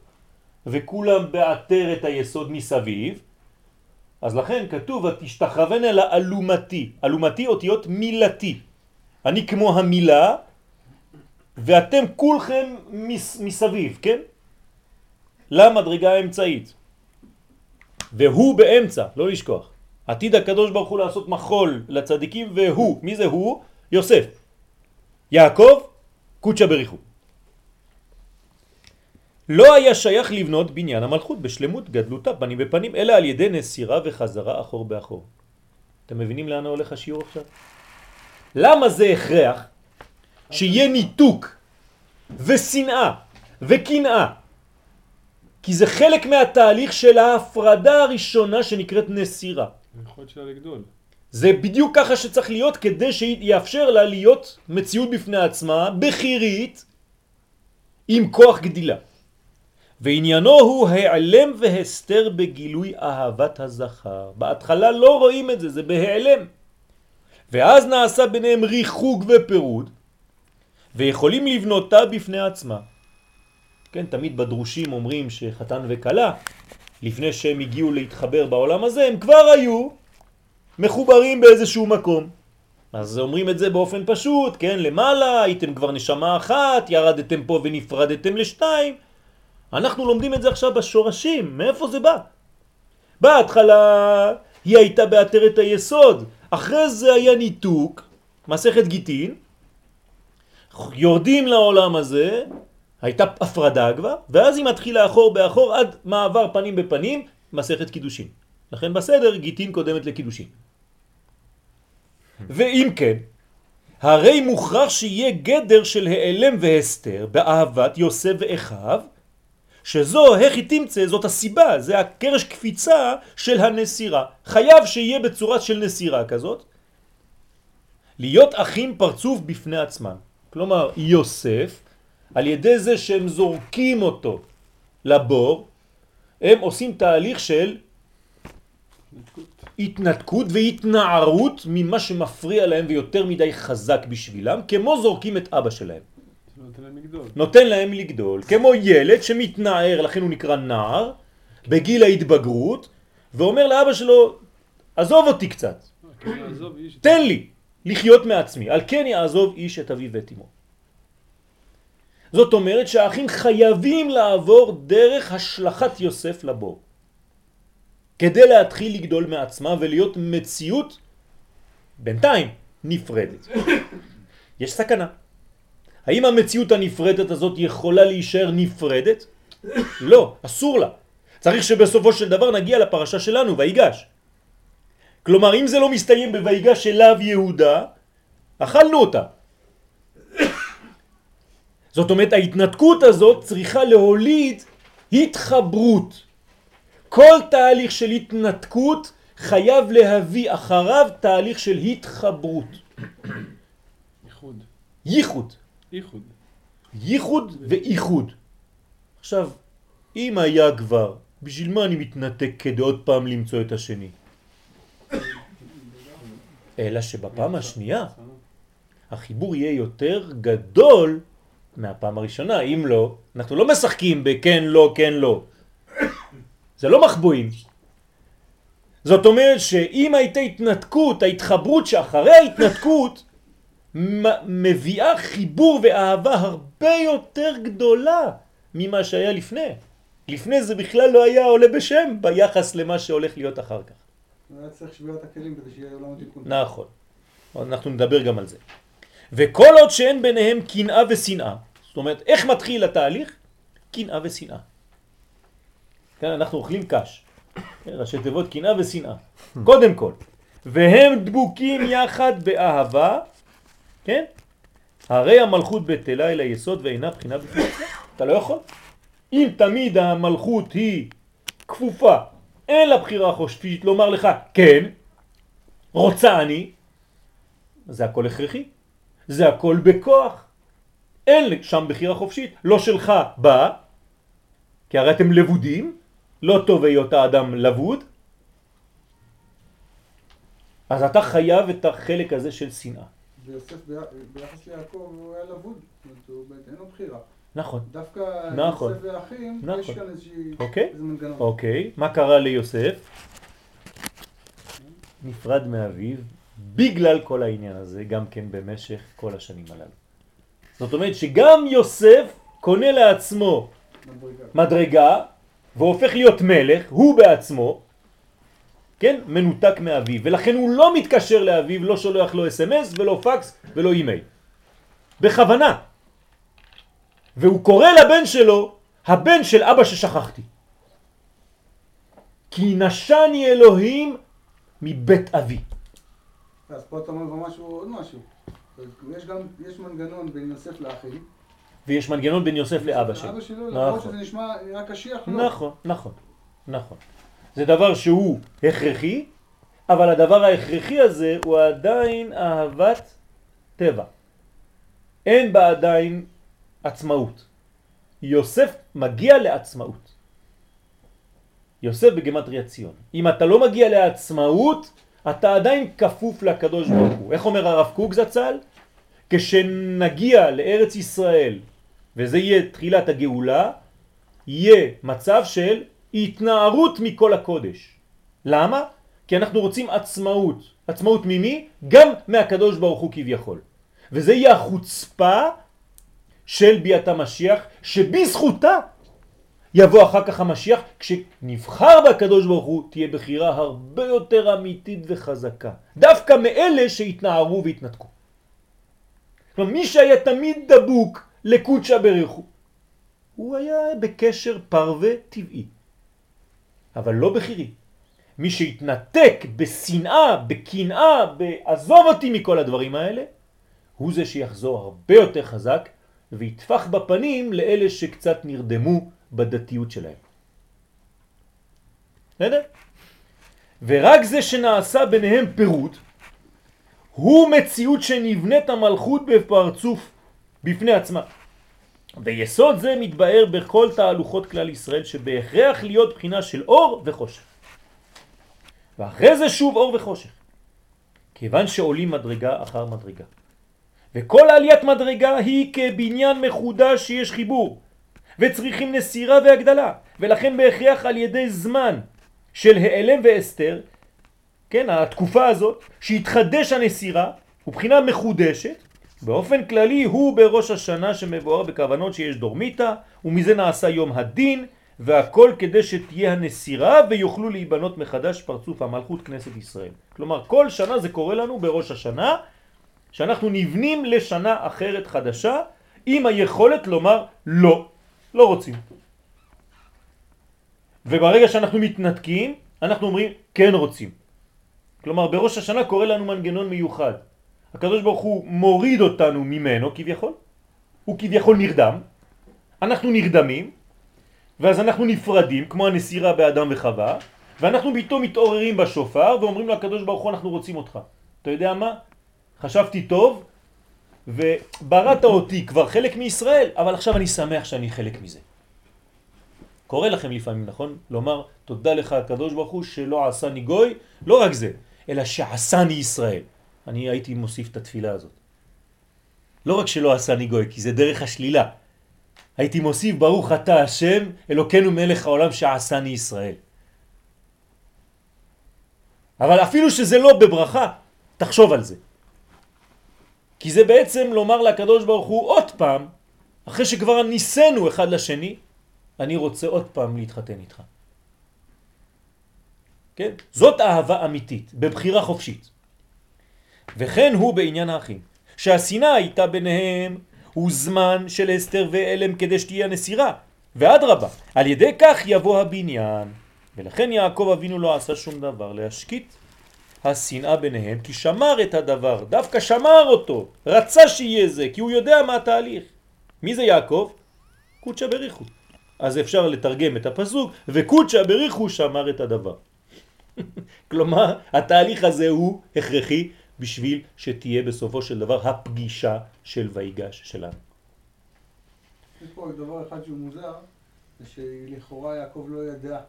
וכולם בעטרת היסוד מסביב, אז לכן כתוב ותשתחרבן אל האלומתי, אלומתי אותיות מילתי. אני כמו המילה ואתם כולכם מס, מסביב, כן? למדרגה האמצעית. והוא באמצע, לא לשכוח. עתיד הקדוש ברוך הוא לעשות מחול לצדיקים והוא, מי זה הוא? יוסף. יעקב, קודשא בריחו. לא היה שייך לבנות בניין המלכות בשלמות גדלותה פנים בפנים, אלא על ידי נסירה וחזרה אחור באחור. אתם מבינים לאן הולך השיעור עכשיו? למה זה הכרח שיהיה ניתוק ושנאה וקנאה? כי זה חלק מהתהליך של ההפרדה הראשונה שנקראת נסירה. היכולת שלה לגדול. זה בדיוק ככה שצריך להיות כדי שיאפשר לה להיות מציאות בפני עצמה, בחירית, עם כוח גדילה. ועניינו הוא העלם והסתר בגילוי אהבת הזכר. בהתחלה לא רואים את זה, זה בהעלם. ואז נעשה ביניהם ריחוג ופירוד, ויכולים לבנותה בפני עצמה. כן, תמיד בדרושים אומרים שחתן וקלה, לפני שהם הגיעו להתחבר בעולם הזה, הם כבר היו מחוברים באיזשהו מקום. אז אומרים את זה באופן פשוט, כן, למעלה, הייתם כבר נשמה אחת, ירדתם פה ונפרדתם לשתיים. אנחנו לומדים את זה עכשיו בשורשים, מאיפה זה בא? בהתחלה היא הייתה בעטרת היסוד, אחרי זה היה ניתוק, מסכת גיטין, יורדים לעולם הזה, הייתה הפרדה כבר, ואז היא מתחילה אחור באחור עד מעבר פנים בפנים, מסכת קידושין. לכן בסדר גיטין קודמת לקידושין. ואם כן, הרי מוכרח שיהיה גדר של העלם והסתר באהבת יוסף ואחיו, שזו, הכי תמצא, זאת הסיבה, זה הקרש קפיצה של הנסירה. חייב שיהיה בצורה של נסירה כזאת. להיות אחים פרצוף בפני עצמם. כלומר, יוסף, על ידי זה שהם זורקים אותו לבור, הם עושים תהליך של התנתקות והתנערות ממה שמפריע להם ויותר מדי חזק בשבילם, כמו זורקים את אבא שלהם. נותן להם לגדול. נותן להם לגדול, כמו ילד שמתנער, לכן הוא נקרא נער, בגיל ההתבגרות, ואומר לאבא שלו, עזוב אותי קצת, איש. תן לי לחיות מעצמי, על כן יעזוב איש את אביו ואת אמו. זאת אומרת שהאחים חייבים לעבור דרך השלכת יוסף לבור, כדי להתחיל לגדול מעצמם ולהיות מציאות בינתיים נפרדת. [laughs] יש סכנה. האם המציאות הנפרדת הזאת יכולה להישאר נפרדת? לא, אסור לה. צריך שבסופו של דבר נגיע לפרשה שלנו, ויגש. כלומר, אם זה לא מסתיים בויגש אליו יהודה, אכלנו אותה. זאת אומרת, ההתנתקות הזאת צריכה להוליד התחברות. כל תהליך של התנתקות חייב להביא אחריו תהליך של התחברות. איחוד. ייחוד. איחוד. ייחוד ואיחוד. עכשיו, אם היה כבר, בשביל מה אני מתנתק כדי עוד פעם למצוא את השני? אלא שבפעם השנייה החיבור יהיה יותר גדול מהפעם הראשונה. אם לא, אנחנו לא משחקים בכן לא, כן לא. זה לא מחבואים. זאת אומרת שאם הייתה התנתקות, ההתחברות שאחרי ההתנתקות מביאה חיבור ואהבה הרבה יותר גדולה ממה שהיה לפני. לפני זה בכלל לא היה עולה בשם ביחס למה שהולך להיות אחר כך. היה צריך שבירת הכלים כדי שיהיה עולם התיקון. נכון. אנחנו נדבר גם על זה. וכל עוד שאין ביניהם קנאה ושנאה, זאת אומרת, איך מתחיל התהליך? קנאה ושנאה. כן, אנחנו אוכלים קש. כן, ראשי תיבות קנאה ושנאה. קודם כל. והם דבוקים יחד באהבה, כן? הרי המלכות בטלה אל היסוד ואינה בחינה בפני עצמה. אתה לא יכול. אם תמיד המלכות היא כפופה, אין לה בחירה חופשית לומר לך כן, רוצה אני, זה הכל הכרחי. זה הכל בכוח. אין שם בחירה חופשית. לא שלך בא, כי הרי אתם לבודים, לא טוב היות האדם לבוד, אז אתה חייב את החלק הזה של שנאה. ויוסף בי- ביחס ליעקב הוא היה לבוד, זאת אומרת, אין לו בחירה. נכון. דווקא נכון. יוסף והאחים, יש נכון. כאן איזושהי- אוקיי. איזה מנגנון. אוקיי, מה קרה ליוסף? נפרד מאביו בגלל כל העניין הזה, גם כן במשך כל השנים הללו. זאת אומרת שגם יוסף קונה לעצמו מדרגה. מדרגה והופך להיות מלך, הוא בעצמו, כן, מנותק מאביו, ולכן הוא לא מתקשר לאביו, לא שולח לו אס.אם.אס ולא פקס ולא אימייל. בכוונה. והוא קורא לבן שלו, הבן של אבא ששכחתי. כי נשני אלוהים מבית אבי. אז פה אתה אומר משהו, עוד משהו. יש גם, יש מנגנון בין יוסף לאחים. ויש מנגנון בין יוסף לאבא שלו. אבא שלו, נכון. למרות שזה נשמע נראה קשיח, לא. נכון, נכון, נכון. זה דבר שהוא הכרחי, אבל הדבר ההכרחי הזה הוא עדיין אהבת טבע. אין בה עדיין עצמאות. יוסף מגיע לעצמאות. יוסף בגמטריה ציון. אם אתה לא מגיע לעצמאות, אתה עדיין כפוף לקדוש ברוך הוא. איך אומר הרב קוק זצ"ל? כשנגיע לארץ ישראל, וזה יהיה תחילת הגאולה, יהיה מצב של התנערות מכל הקודש. למה? כי אנחנו רוצים עצמאות. עצמאות ממי? גם מהקדוש ברוך הוא כביכול. וזה יהיה החוצפה של ביאת המשיח, שבזכותה יבוא אחר כך המשיח, כשנבחר בקדוש ברוך הוא תהיה בחירה הרבה יותר אמיתית וחזקה. דווקא מאלה שהתנערו והתנתקו. כלומר, מי שהיה תמיד דבוק לקודשא בריחו, הוא היה בקשר פרווה טבעי, אבל לא בחירי. מי שהתנתק בשנאה, בקנאה, בעזוב אותי מכל הדברים האלה, הוא זה שיחזור הרבה יותר חזק ויתפח בפנים לאלה שקצת נרדמו בדתיות שלהם. בסדר? ורק זה שנעשה ביניהם פירוט, הוא מציאות שנבנית המלכות בפרצוף בפני עצמה. ויסוד זה מתבאר בכל תהלוכות כלל ישראל שבהכרח להיות בחינה של אור וחושך. ואחרי זה שוב אור וחושך. כיוון שעולים מדרגה אחר מדרגה. וכל עליית מדרגה היא כבניין מחודש שיש חיבור. וצריכים נסירה והגדלה. ולכן בהכרח על ידי זמן של העלם ואסתר, כן, התקופה הזאת, שהתחדש הנסירה, הוא בחינה מחודשת, באופן כללי הוא בראש השנה שמבואר בכוונות שיש דורמיתא, ומזה נעשה יום הדין, והכל כדי שתהיה הנסירה ויוכלו להיבנות מחדש פרצוף המלכות כנסת ישראל. כלומר, כל שנה זה קורה לנו בראש השנה, שאנחנו נבנים לשנה אחרת חדשה, עם היכולת לומר לא, לא רוצים. וברגע שאנחנו מתנתקים, אנחנו אומרים כן רוצים. כלומר, בראש השנה קורה לנו מנגנון מיוחד. הקדוש ברוך הוא מוריד אותנו ממנו כביכול, הוא כביכול נרדם, אנחנו נרדמים, ואז אנחנו נפרדים, כמו הנסירה באדם וחווה, ואנחנו פתאום מתעוררים בשופר ואומרים לקדוש ברוך הוא אנחנו רוצים אותך. אתה יודע מה? חשבתי טוב ובראת אותי כבר חלק מישראל, אבל עכשיו אני שמח שאני חלק מזה. קורה לכם לפעמים, נכון? לומר תודה לך הקדוש ברוך הוא שלא עשני גוי, לא רק זה, אלא שעשני ישראל. אני הייתי מוסיף את התפילה הזאת. לא רק שלא עשני גוי, כי זה דרך השלילה. הייתי מוסיף ברוך אתה השם אלוקנו מלך העולם שעשני ישראל. אבל אפילו שזה לא בברכה, תחשוב על זה. כי זה בעצם לומר לקדוש ברוך הוא עוד פעם, אחרי שכבר ניסינו אחד לשני, אני רוצה עוד פעם להתחתן איתך. כן? זאת אהבה אמיתית, בבחירה חופשית. וכן הוא בעניין האחים, שהשנאה הייתה ביניהם הוא זמן של אסתר ואלם כדי שתהיה נסירה, ואדרבה, על ידי כך יבוא הבניין. ולכן יעקב אבינו לא עשה שום דבר להשקיט השנאה ביניהם, כי שמר את הדבר, דווקא שמר אותו, רצה שיהיה זה, כי הוא יודע מה התהליך. מי זה יעקב? קודשא בריחו. אז אפשר לתרגם את הפסוק, וקודשא בריחו שמר את הדבר. [laughs] כלומר, התהליך הזה הוא הכרחי בשביל שתהיה בסופו של דבר הפגישה של ויגש שלנו. יש פה דבר אחד שהוא מוזר, זה שלכאורה יעקב לא ידע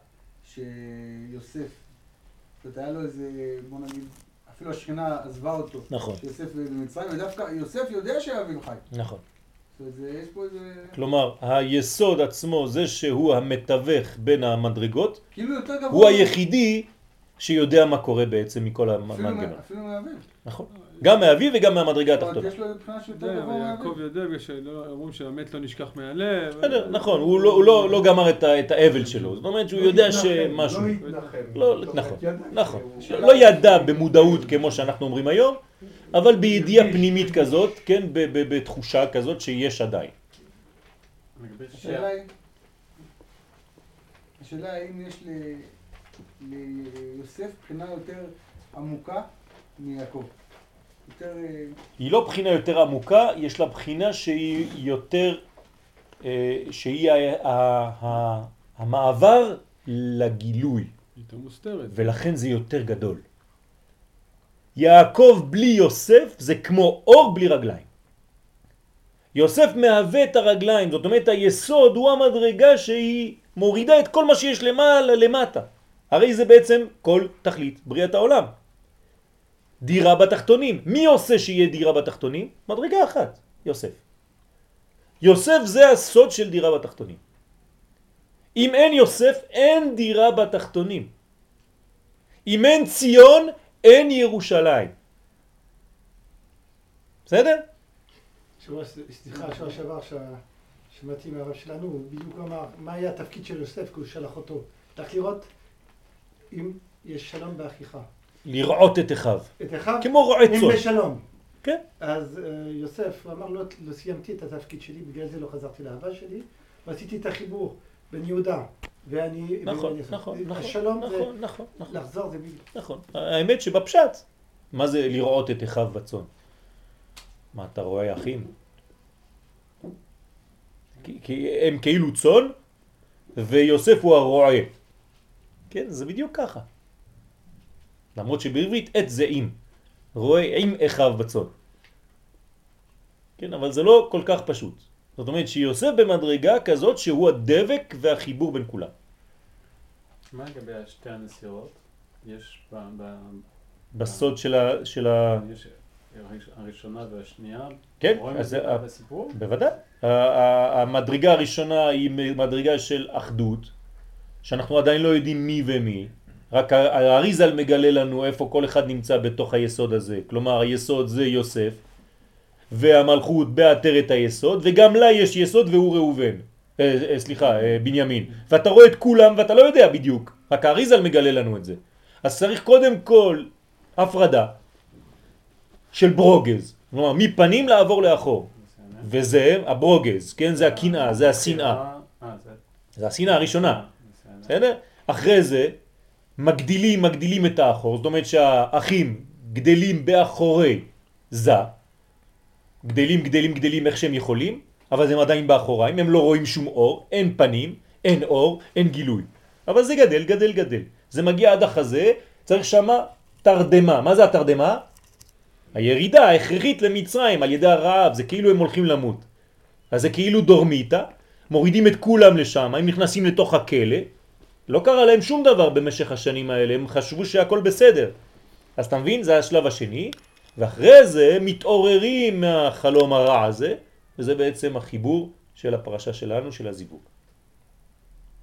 שיוסף, זאת אומרת, היה לו איזה, בוא נגיד, אפילו השכינה עזבה אותו. נכון. שיוסף במצרים, ודווקא יוסף יודע שאביו חי. נכון. זה- יש פה איזה... כלומר, היסוד עצמו, זה שהוא המתווך בין המדרגות, כאילו. הוא היחידי שיודע מה קורה בעצם מכל המנגנון. אפילו מאביב. נכון. גם מאביו וגם מהמדרגה התחתונה. יש לו מבחינה שהוא יותר יודע, גבוה ויעקב מאביב. יודע שאומרים שהמת לא נשכח מהלב. בסדר, נכון, הוא לא- לא לא גמר את האבל שלו, זאת אומרת שהוא יודע שמשהו. לא התנחם. לא, נכון, נכון. לא ידע במודעות כמו שאנחנו אומרים היום, אבל בידיעה פנימית כזאת, כן, ב- ב- בתחושה כזאת שיש עדיין. השאלה היא, השאלה האם יש ל- ליוסף בחינה יותר עמוקה מיעקב. יותר... אה, היא לא בחינה יותר עמוקה, יש לה בחינה שהיא יותר, אה, שהיא ה- ה- ה- המעבר לגילוי, יותר מוסתרת. ולכן זה יותר גדול. יעקב בלי יוסף זה כמו אור בלי רגליים. יוסף מהווה את הרגליים, זאת אומרת היסוד הוא המדרגה שהיא מורידה את כל מה שיש למעלה למטה. הרי זה בעצם כל תכלית בריאת העולם. דירה בתחתונים. מי עושה שיהיה דירה בתחתונים? מדרגה אחת, יוסף. יוסף זה הסוד של דירה בתחתונים. אם אין יוסף, אין דירה בתחתונים. אם אין ציון, אין ירושלים. בסדר? סליחה, שבוע שעבר שמעתי מהרב שלנו, הוא בדיוק אמר מה היה התפקיד של יוסף כשהוא שלח אותו. צריך לראות אם יש שלום באחיך. לראות את אחיו. את אחיו, כמו רועה אם צאן. בשלום. כן. אז אה, יוסף, אמר לו, לא סיימתי את התפקיד שלי, בגלל זה לא חזרתי לאהבה שלי, ועשיתי את החיבור בין יהודה ואני... נכון, נכון, נכון, השלום זה, נכון, נכון, נכון, לחזור זה בדיוק. נכון. האמת שבפשט, מה זה לראות את אחיו בצאן? מה, אתה רואה אחים? כי, כי הם כאילו צאן, ויוסף הוא הרועה. כן, זה בדיוק ככה. למרות שבעברית עת זה עם. רואה עם אחיו בצאן. כן, אבל זה לא כל כך פשוט. זאת אומרת שיוסף במדרגה כזאת שהוא הדבק והחיבור בין כולם. מה לגבי שתי הנסירות? יש ב... ב... בסוד של ה... של ה... יש הראש- הראשונה והשנייה. כן, רואים אז את זה זה- בסיפור? בוודאי. ה- ה- המדרגה הראשונה היא מדרגה של אחדות, שאנחנו עדיין לא יודעים מי ומי, רק האריזל מגלה לנו איפה כל אחד נמצא בתוך היסוד הזה. כלומר, היסוד זה יוסף, והמלכות בעטרת היסוד, וגם לה יש יסוד והוא ראובן. אה, אה, סליחה, אה, בנימין. ואתה רואה את כולם ואתה לא יודע בדיוק, רק האריזל מגלה לנו את זה. אז צריך קודם כל הפרדה של ברוגז, כלומר מפנים לעבור לאחור. וזה הברוגז, כן? זה הקנאה, זה השנאה. אה, זה... זה השנאה הראשונה, בסדר. אחרי זה מגדילים, מגדילים את האחור, זאת אומרת שהאחים גדלים באחורי זה, גדלים, גדלים, גדלים איך שהם יכולים, אבל הם עדיין באחוריים, הם לא רואים שום אור, אין פנים, אין אור, אין גילוי. אבל זה גדל, גדל, גדל. זה מגיע עד החזה, צריך שמה תרדמה. מה זה התרדמה? הירידה ההכרחית למצרים על ידי הרעב, זה כאילו הם הולכים למות. אז זה כאילו דורמיטה, מורידים את כולם לשם, הם נכנסים לתוך הכלא, לא קרה להם שום דבר במשך השנים האלה, הם חשבו שהכל בסדר. אז אתה מבין? זה השלב השני, ואחרי זה מתעוררים מהחלום הרע הזה, וזה בעצם החיבור של הפרשה שלנו, של הזיווג.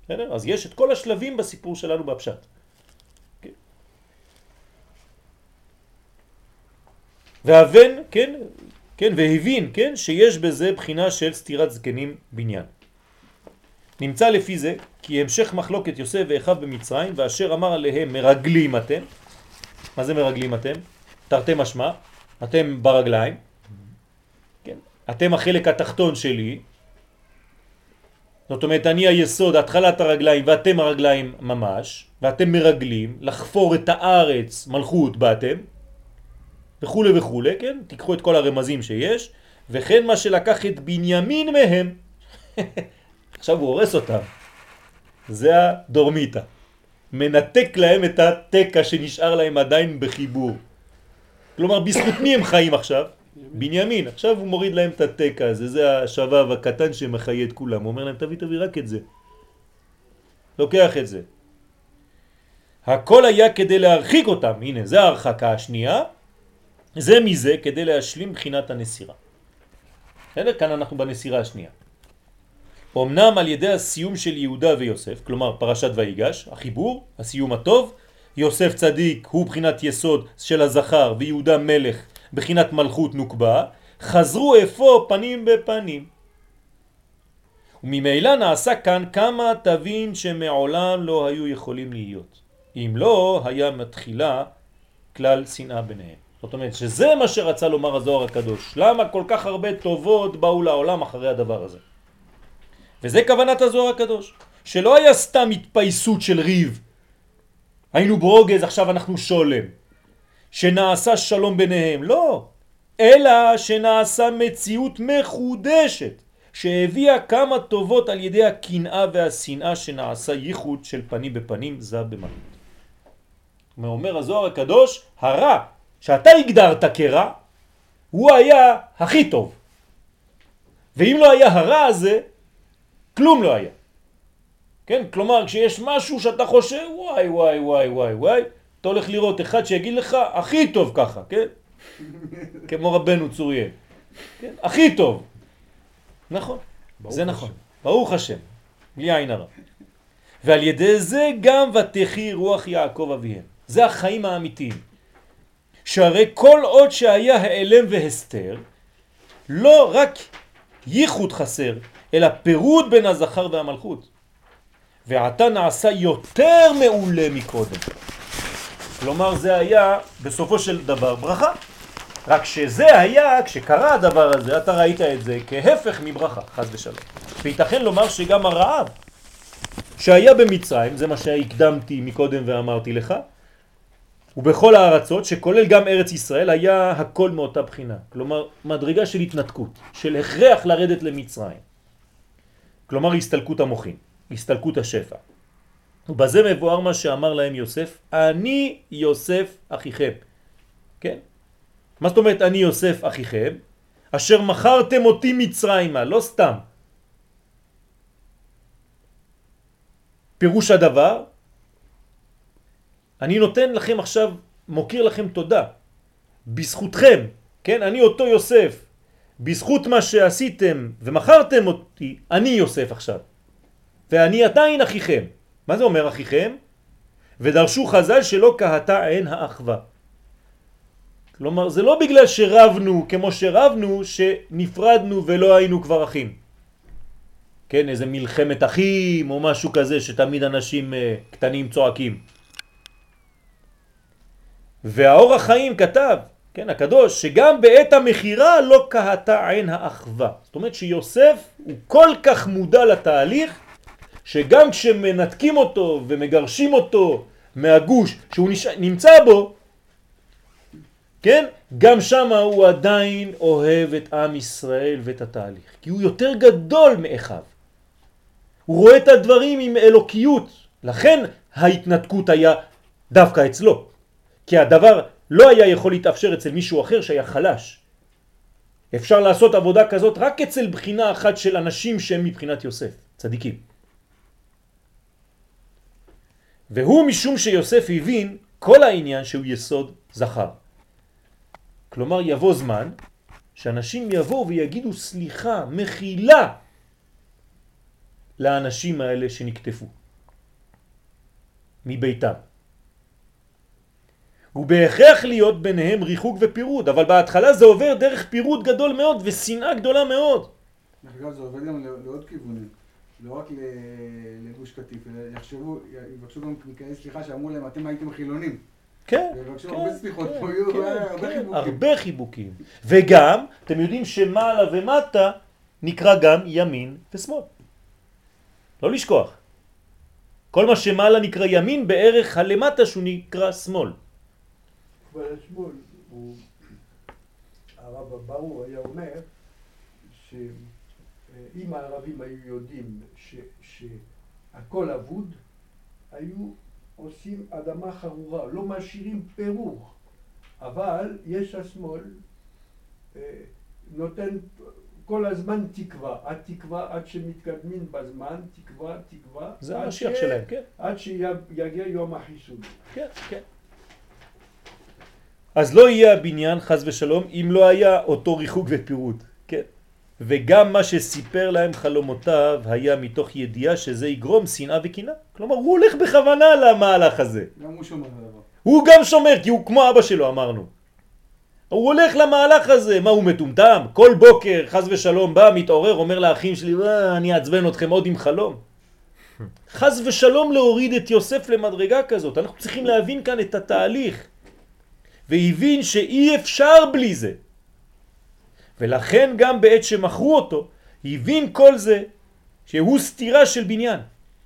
בסדר? אז יש את כל השלבים בסיפור שלנו בפשט. כן. והבן, כן, כן, והבין, כן, שיש בזה בחינה של סתירת זקנים בניין. נמצא לפי זה כי המשך מחלוקת יוסף ואחיו במצרים ואשר אמר עליהם מרגלים אתם. מה זה מרגלים אתם? תרתי משמע, אתם ברגליים, כן? אתם החלק התחתון שלי, זאת אומרת אני היסוד, התחלת הרגליים ואתם הרגליים ממש, ואתם מרגלים לחפור את הארץ, מלכות באתם, וכו' וכו', כן? תיקחו את כל הרמזים שיש, וכן מה שלקח את בנימין מהם. [laughs] עכשיו הוא הורס אותם. זה הדורמיטה. מנתק להם את התקע שנשאר להם עדיין בחיבור. כלומר, בזכות מי הם חיים עכשיו? בנימין. עכשיו הוא מוריד להם את התקע הזה, זה השבב הקטן שמחיה את כולם. הוא אומר להם, תביא, תביא רק את זה. לוקח את זה. הכל היה כדי להרחיק אותם, הנה, זה ההרחקה השנייה, זה מזה כדי להשלים בחינת הנסירה. בסדר? כאן אנחנו בנסירה השנייה. אמנם על ידי הסיום של יהודה ויוסף, כלומר פרשת ויגש, החיבור, הסיום הטוב, יוסף צדיק הוא בחינת יסוד של הזכר ויהודה מלך בחינת מלכות נוקבה, חזרו אפוא פנים בפנים. וממילא נעשה כאן כמה תבין שמעולם לא היו יכולים להיות. אם לא, היה מתחילה כלל שנאה ביניהם. זאת אומרת שזה מה שרצה לומר הזוהר הקדוש. למה כל כך הרבה טובות באו לעולם אחרי הדבר הזה? וזה כוונת הזוהר הקדוש. שלא היה סתם התפייסות של ריב. היינו ברוגז, עכשיו אנחנו שולם. שנעשה שלום ביניהם. לא. אלא שנעשה מציאות מחודשת. שהביאה כמה טובות על ידי הקנאה והשנאה שנעשה ייחוד של פנים בפנים זה במלכות. אומר הזוהר הקדוש, הרע שאתה הגדרת כרע, הוא היה הכי טוב. ואם לא היה הרע הזה, כלום לא היה. כן? כלומר, כשיש משהו שאתה חושב, וואי, וואי, וואי, וואי, וואי, אתה הולך לראות אחד שיגיד לך, הכי טוב ככה, כן? [laughs] כמו רבנו צוריאל. כן? הכי טוב. נכון, זה נכון. השם. ברוך השם, בלי עין הרע. ועל ידי זה גם ותחי רוח יעקב אביהם. זה החיים האמיתיים. שהרי כל עוד שהיה העלם והסתר, לא רק ייחוד חסר, אלא פירוד בין הזכר והמלכות. ועתה נעשה יותר מעולה מקודם. כלומר זה היה בסופו של דבר ברכה. רק שזה היה, כשקרה הדבר הזה, אתה ראית את זה כהפך מברכה, חז ושלום. וייתכן לומר שגם הרעב שהיה במצרים, זה מה שהקדמתי מקודם ואמרתי לך, ובכל הארצות, שכולל גם ארץ ישראל, היה הכל מאותה בחינה. כלומר, מדרגה של התנתקות, של הכרח לרדת למצרים. כלומר, הסתלקות המוחין, הסתלקות השפע. ובזה מבואר מה שאמר להם יוסף, אני יוסף אחיכם. כן? מה זאת אומרת אני יוסף אחיכם? אשר מכרתם אותי מצרימה, לא סתם. פירוש הדבר, אני נותן לכם עכשיו, מוקיר לכם תודה. בזכותכם, כן? אני אותו יוסף. בזכות מה שעשיתם ומכרתם אותי, אני יוסף עכשיו. ואני עדיין אחיכם. מה זה אומר אחיכם? ודרשו חז"ל שלא קהתה עין האחווה. כלומר, זה לא בגלל שרבנו כמו שרבנו, שנפרדנו ולא היינו כבר אחים. כן, איזה מלחמת אחים או משהו כזה שתמיד אנשים uh, קטנים צועקים. והאור החיים כתב, כן, הקדוש, שגם בעת המחירה לא קהתה עין האחווה. זאת אומרת שיוסף הוא כל כך מודע לתהליך, שגם כשמנתקים אותו ומגרשים אותו מהגוש שהוא נמצא בו, כן? גם שם הוא עדיין אוהב את עם ישראל ואת התהליך, כי הוא יותר גדול מאחיו. הוא רואה את הדברים עם אלוקיות, לכן ההתנתקות היה דווקא אצלו, כי הדבר לא היה יכול להתאפשר אצל מישהו אחר שהיה חלש. אפשר לעשות עבודה כזאת רק אצל בחינה אחת של אנשים שהם מבחינת יוסף, צדיקים. והוא משום שיוסף הבין כל העניין שהוא יסוד זכר. כלומר יבוא זמן שאנשים יבואו ויגידו סליחה, מחילה לאנשים האלה שנקטפו מביתם. ובהכרח להיות ביניהם ריחוק ופירוד, אבל בהתחלה זה עובר דרך פירוד גדול מאוד ושנאה גדולה מאוד. אגב, זה עובד גם לעוד כיוונים, לא רק לגוש קטיף, אלא יחשבו, יבקשו גם מכאלה סליחה שאמרו להם, אתם הייתם חילונים. כן, כן, הרבה סליחות כן, פה, כן, הרבה כן, חיבוקים. הרבה חיבוקים. וגם, אתם יודעים שמעלה ומטה נקרא גם ימין ושמאל. לא לשכוח. כל מה שמעלה נקרא ימין, בערך הלמטה שהוא נקרא שמאל. אבל השמאל, הרב ברור היה אומר שאם הערבים היו יודעים שהכל אבוד, היו עושים אדמה חרורה, לא משאירים פירוך, אבל יש השמאל אה, נותן כל הזמן תקווה, התקווה עד שמתקדמים בזמן, תקווה, תקווה. זה המשיח שלהם, כן. עד שיגיע יום החיסון. כן, כן. אז לא יהיה הבניין, חז ושלום, אם לא היה אותו ריחוק ופירוט, כן? וגם מה שסיפר להם חלומותיו היה מתוך ידיעה שזה יגרום שנאה וקנאה. כלומר, הוא הולך בכוונה למהלך הזה. גם הוא שומר על הדבר. הוא גם שומר, כי הוא כמו אבא שלו, אמרנו. הוא הולך למהלך הזה, מה הוא מטומטם? כל בוקר, חז ושלום, בא, מתעורר, אומר לאחים שלי, "אה, אני אעצבן אתכם עוד עם חלום. חז ושלום להוריד את יוסף למדרגה כזאת. אנחנו צריכים להבין כאן את התהליך. והבין שאי אפשר בלי זה. ולכן גם בעת שמכרו אותו, הבין כל זה שהוא סתירה של בניין.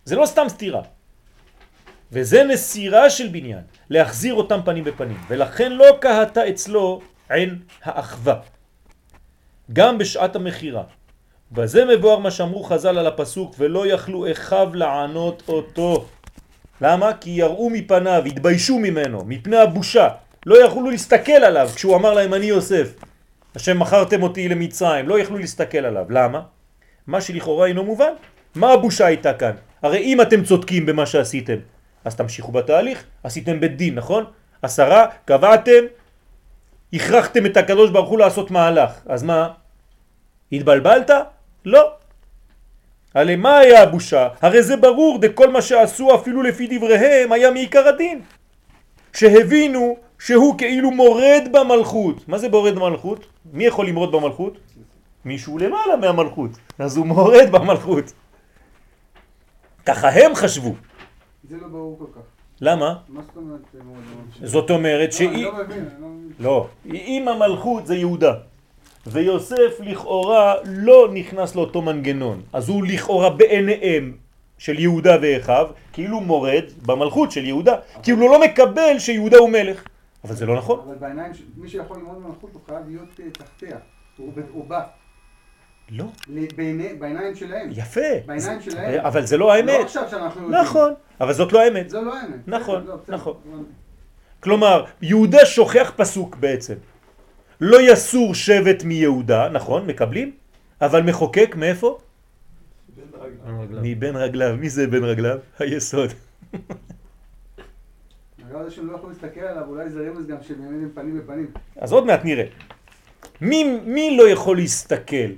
זה לא סתם סתירה. וזה נסירה של בניין, להחזיר אותם פנים בפנים. ולכן לא קהתה אצלו עין האחווה. גם בשעת המחירה. בזה מבואר מה שאמרו חז"ל על הפסוק, ולא יכלו אחיו לענות אותו. למה? כי יראו מפניו, התביישו ממנו, מפני הבושה. לא יכלו להסתכל עליו כשהוא אמר להם אני יוסף. השם מכרתם אותי למצרים, לא יכלו להסתכל עליו. למה? מה שלכאורה אינו מובן. מה הבושה הייתה כאן? הרי אם אתם צודקים במה שעשיתם, אז תמשיכו בתהליך, עשיתם בית דין, נכון? עשרה, קבעתם, הכרחתם את הקדוש ברוך הוא לעשות מהלך. אז מה? התבלבלת? לא. הרי מה היה הבושה? הרי זה ברור, דכל מה שעשו אפילו לפי דבריהם היה מעיקר הדין. שהבינו שהוא כאילו מורד במלכות. מה זה מורד במלכות? מי יכול למרוד במלכות? מישהו למעלה מהמלכות. אז הוא מורד במלכות. ככה הם חשבו. זה לא ברור כל כך. למה? מה זאת אומרת? לא, שהיא... לא לא. לא, אם המלכות זה יהודה ויוסף לכאורה לא נכנס לאותו מנגנון אז הוא לכאורה בעיניהם של יהודה ואחיו כאילו מורד במלכות של יהודה הוא לא מקבל שיהודה הוא מלך אבל זה לא נכון אבל בעיניים, מי שיכול ללמוד במלכות הוא חייב להיות אה, תחתיה. הוא בא. לא, בעיניים שלהם. יפה בעיניים זה- שלהם. אבל זה לא לא האמת עכשיו שאנחנו יודעים. נכון, אבל זאת לא האמת זה לא האמת. נכון, לא. נכון. כלומר, יהודה שוכח פסוק בעצם. לא יסור שבט מיהודה, נכון, מקבלים? אבל מחוקק מאיפה? מבין רגליו. מי זה בין רגליו? היסוד. להסתכל עליו, אולי זה רמז גם שהם ימים פנים בפנים. אז עוד מעט נראה. מי, מי לא יכול להסתכל?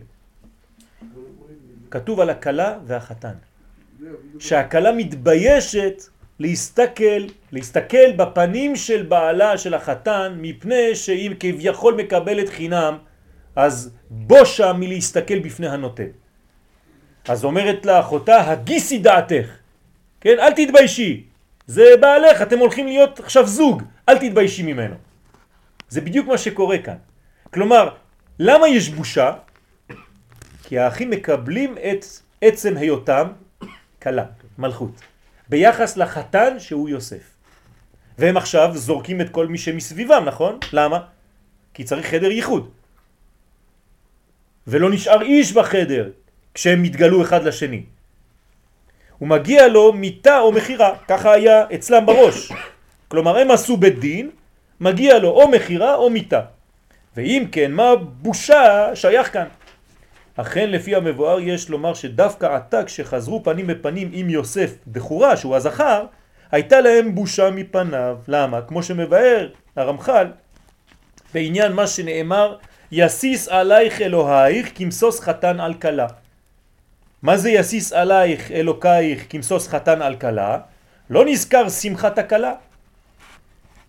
כתוב על הכלה והחתן. שהכלה מתביישת להסתכל, להסתכל בפנים של בעלה של החתן מפני שאם כביכול מקבלת חינם אז בושה מלהסתכל בפני הנותן. אז אומרת לאחותה הגיסי דעתך, כן אל תתביישי, זה בעלך אתם הולכים להיות עכשיו זוג, אל תתביישי ממנו. זה בדיוק מה שקורה כאן. כלומר, למה יש בושה? כי האחים מקבלים את עצם היותם כלה, מלכות, ביחס לחתן שהוא יוסף. והם עכשיו זורקים את כל מי שמסביבם, נכון? למה? כי צריך חדר ייחוד. ולא נשאר איש בחדר כשהם מתגלו אחד לשני. ומגיע לו מיטה או מחירה, ככה היה אצלם בראש. כלומר הם עשו בית דין, מגיע לו או מחירה או מיטה. ואם כן, מה הבושה שייך כאן? אכן לפי המבואר יש לומר שדווקא עתה כשחזרו פנים בפנים עם יוסף בחורה שהוא הזכר, הייתה להם בושה מפניו. למה? כמו שמבאר הרמח"ל בעניין מה שנאמר יסיס עלייך אלוהיך כמסוס חתן על כלה. מה זה יסיס עלייך אלוקייך כמסוס חתן על כלה? לא נזכר שמחת הכלה.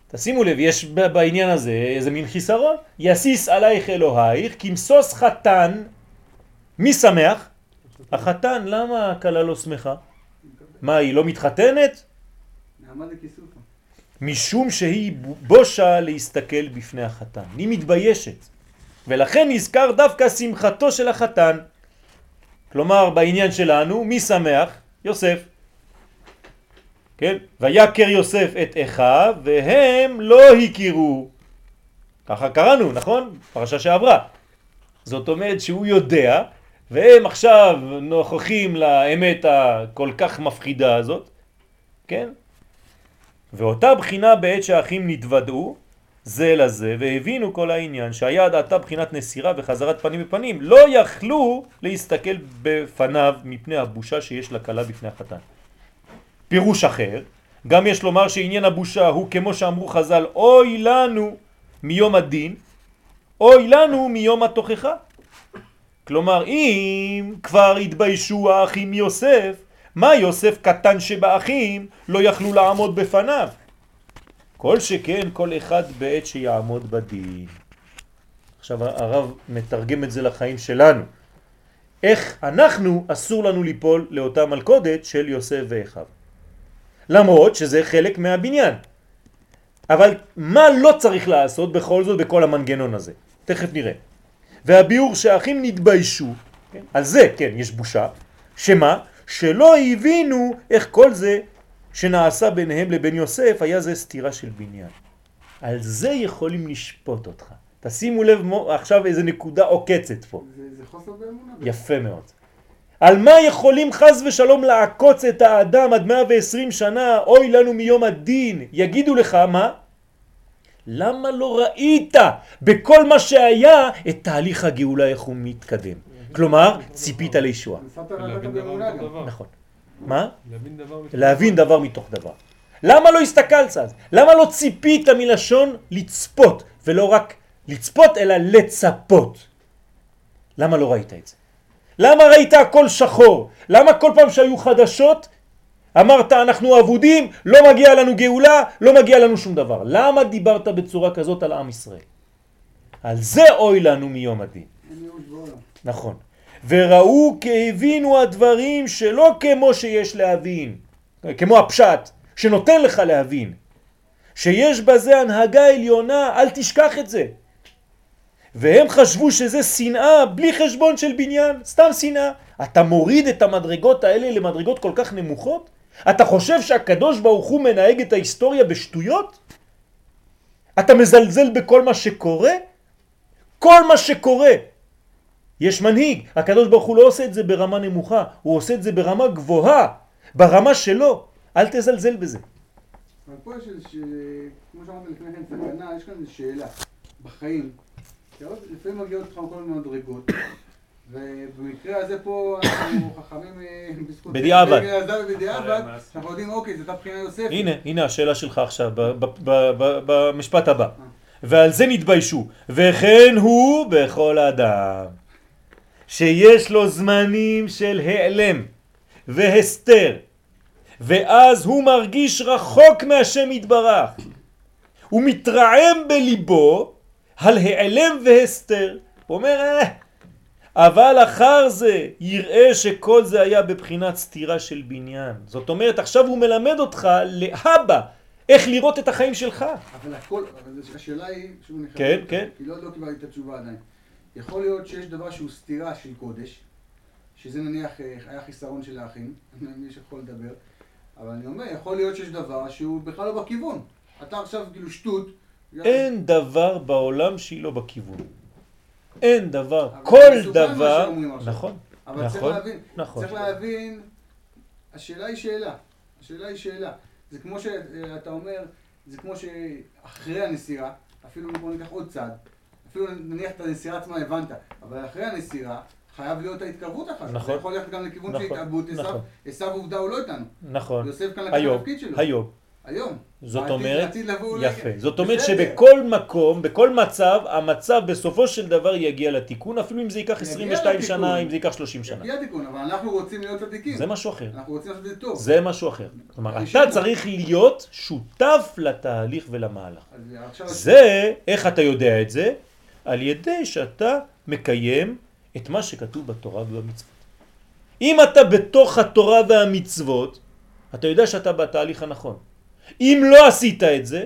תשימו לב, יש בעניין הזה איזה מין חיסרון. יסיס עלייך אלוהיך כמסוס חתן מי שמח? החתן, למה הכלה לא שמחה? מה, היא לא מתחתנת? משום שהיא בושה להסתכל בפני החתן. היא מתביישת. ולכן נזכר דווקא שמחתו של החתן. כלומר, בעניין שלנו, מי שמח? יוסף. כן? ויקר יוסף את אחיו, והם לא הכירו. ככה קראנו, נכון? פרשה שעברה. זאת אומרת שהוא יודע, והם עכשיו נוכחים לאמת הכל כך מפחידה הזאת, כן? ואותה בחינה בעת שהאחים נתוודעו זה לזה והבינו כל העניין שהיה עד עתה בחינת נסירה וחזרת פנים בפנים לא יכלו להסתכל בפניו מפני הבושה שיש לכלה בפני החתן. פירוש אחר, גם יש לומר שעניין הבושה הוא כמו שאמרו חז"ל אוי לנו מיום הדין, אוי לנו מיום התוכחה. כלומר, אם כבר התביישו האחים יוסף, מה יוסף קטן שבאחים לא יכלו לעמוד בפניו? כל שכן כל אחד בעת שיעמוד בדין. עכשיו הרב מתרגם את זה לחיים שלנו. איך אנחנו אסור לנו ליפול לאותה מלכודת של יוסף ואחיו. למרות שזה חלק מהבניין. אבל מה לא צריך לעשות בכל זאת בכל המנגנון הזה? תכף נראה. והביאור שהאחים נתביישו, כן? על זה, כן, יש בושה, שמה? שלא הבינו איך כל זה שנעשה ביניהם לבין יוסף היה זה סתירה של בניין. על זה יכולים לשפוט אותך. תשימו לב מו, עכשיו איזה נקודה עוקצת פה. זה, זה חוסר באמונה. יפה מאוד. על מה יכולים חז ושלום לעקוץ את האדם עד 120 שנה, אוי לנו מיום הדין, יגידו לך מה? למה לא ראית בכל מה שהיה את תהליך הגאולה איך הוא מתקדם? כלומר, ציפית לישועה. נכון. מה? להבין דבר מתוך להבין דבר מתוך דבר. למה לא הסתכלת אז? למה לא ציפית מלשון לצפות, ולא רק לצפות, אלא לצפות? למה לא ראית את זה? למה ראית הכל שחור? למה כל פעם שהיו חדשות אמרת אנחנו אבודים, לא מגיע לנו גאולה, לא מגיע לנו שום דבר? למה דיברת בצורה כזאת על עם ישראל? על זה אוי לנו מיום הדין. נכון. וראו כי הבינו הדברים שלא כמו שיש להבין, כמו הפשט, שנותן לך להבין, שיש בזה הנהגה עליונה, אל תשכח את זה. והם חשבו שזה שנאה בלי חשבון של בניין, סתם שנאה. אתה מוריד את המדרגות האלה למדרגות כל כך נמוכות? אתה חושב שהקדוש ברוך הוא מנהג את ההיסטוריה בשטויות? אתה מזלזל בכל מה שקורה? כל מה שקורה יש מנהיג, הקדוש ברוך הוא לא עושה את זה ברמה נמוכה, הוא עושה את זה ברמה גבוהה, ברמה שלו, אל תזלזל בזה. אבל פה יש איזה, ש- כמו שאמרתי לפני כן, סכנה, יש כאן איזו שאלה בחיים. לפעמים מגיעות לך כל מיני מדרגות, ובמקרה הזה פה אנחנו חכמים אה, בזכות... בדיעבד. בדיעבד. אנחנו יודעים, אוקיי, זאת הבחינה יוספית. הנה, הנה השאלה שלך עכשיו, במשפט הבא. ועל זה נתביישו, וכן הוא בכל אדם, שיש לו זמנים של העלם והסתר, ואז הוא מרגיש רחוק מהשם יתברך. הוא מתרעם בליבו על העלם והסתר. הוא אומר, אה, אבל אחר זה יראה שכל זה היה בבחינת סתירה של בניין. זאת אומרת, עכשיו הוא מלמד אותך להבא איך לראות את החיים שלך. אבל הכל, אבל השאלה היא, שוב חייב... כן, כן. כי לא לא קיבלתי את התשובה עדיין. יכול להיות שיש דבר שהוא סתירה של קודש, שזה נניח אה, היה חיסרון של האחים, [laughs] מי שיכול לדבר, אבל אני אומר, יכול להיות שיש דבר שהוא בכלל לא בכיוון. אתה עכשיו כאילו שטות. אין דבר בעולם שהיא לא בכיוון. אין דבר. כל דבר... נכון, אבל צריך נכון, להבין, נכון. צריך להבין, השאלה היא שאלה, השאלה היא שאלה. זה כמו שאתה אומר, זה כמו שאחרי הנסירה, אפילו בוא ניקח עוד צעד, אפילו נניח את הנסירה עצמה הבנת, אבל אחרי הנסירה חייב להיות ההתקרבות אחת. נכון. זה יכול ללכת גם לכיוון של נכון, התאבדות, עשיו- נכון. עשיו עובדה הוא לא איתנו. נכון. יוסף כאן לקח את היום, התפקיד שלו. היום. היום. זאת אומרת, אולי- יפה. זאת אומרת. שבכל מקום, בכל מצב, המצב בסופו של דבר יגיע לתיקון, אפילו אם זה ייקח יגיע 22 לתיקון. שנה, אם זה ייקח 30 שנה. יגיע התיקון, אבל אנחנו רוצים להיות צדיקים. זה משהו אחר. אנחנו רוצים לעשות את זה טוב. זה משהו אחר. כלומר, אתה צריך להיות שותף לתהליך ולמהלך. זה, איך אתה יודע את זה? על ידי שאתה מקיים את מה שכתוב בתורה ובמצוות. אם אתה בתוך התורה והמצוות, אתה יודע שאתה בתהליך הנכון. אם לא עשית את זה,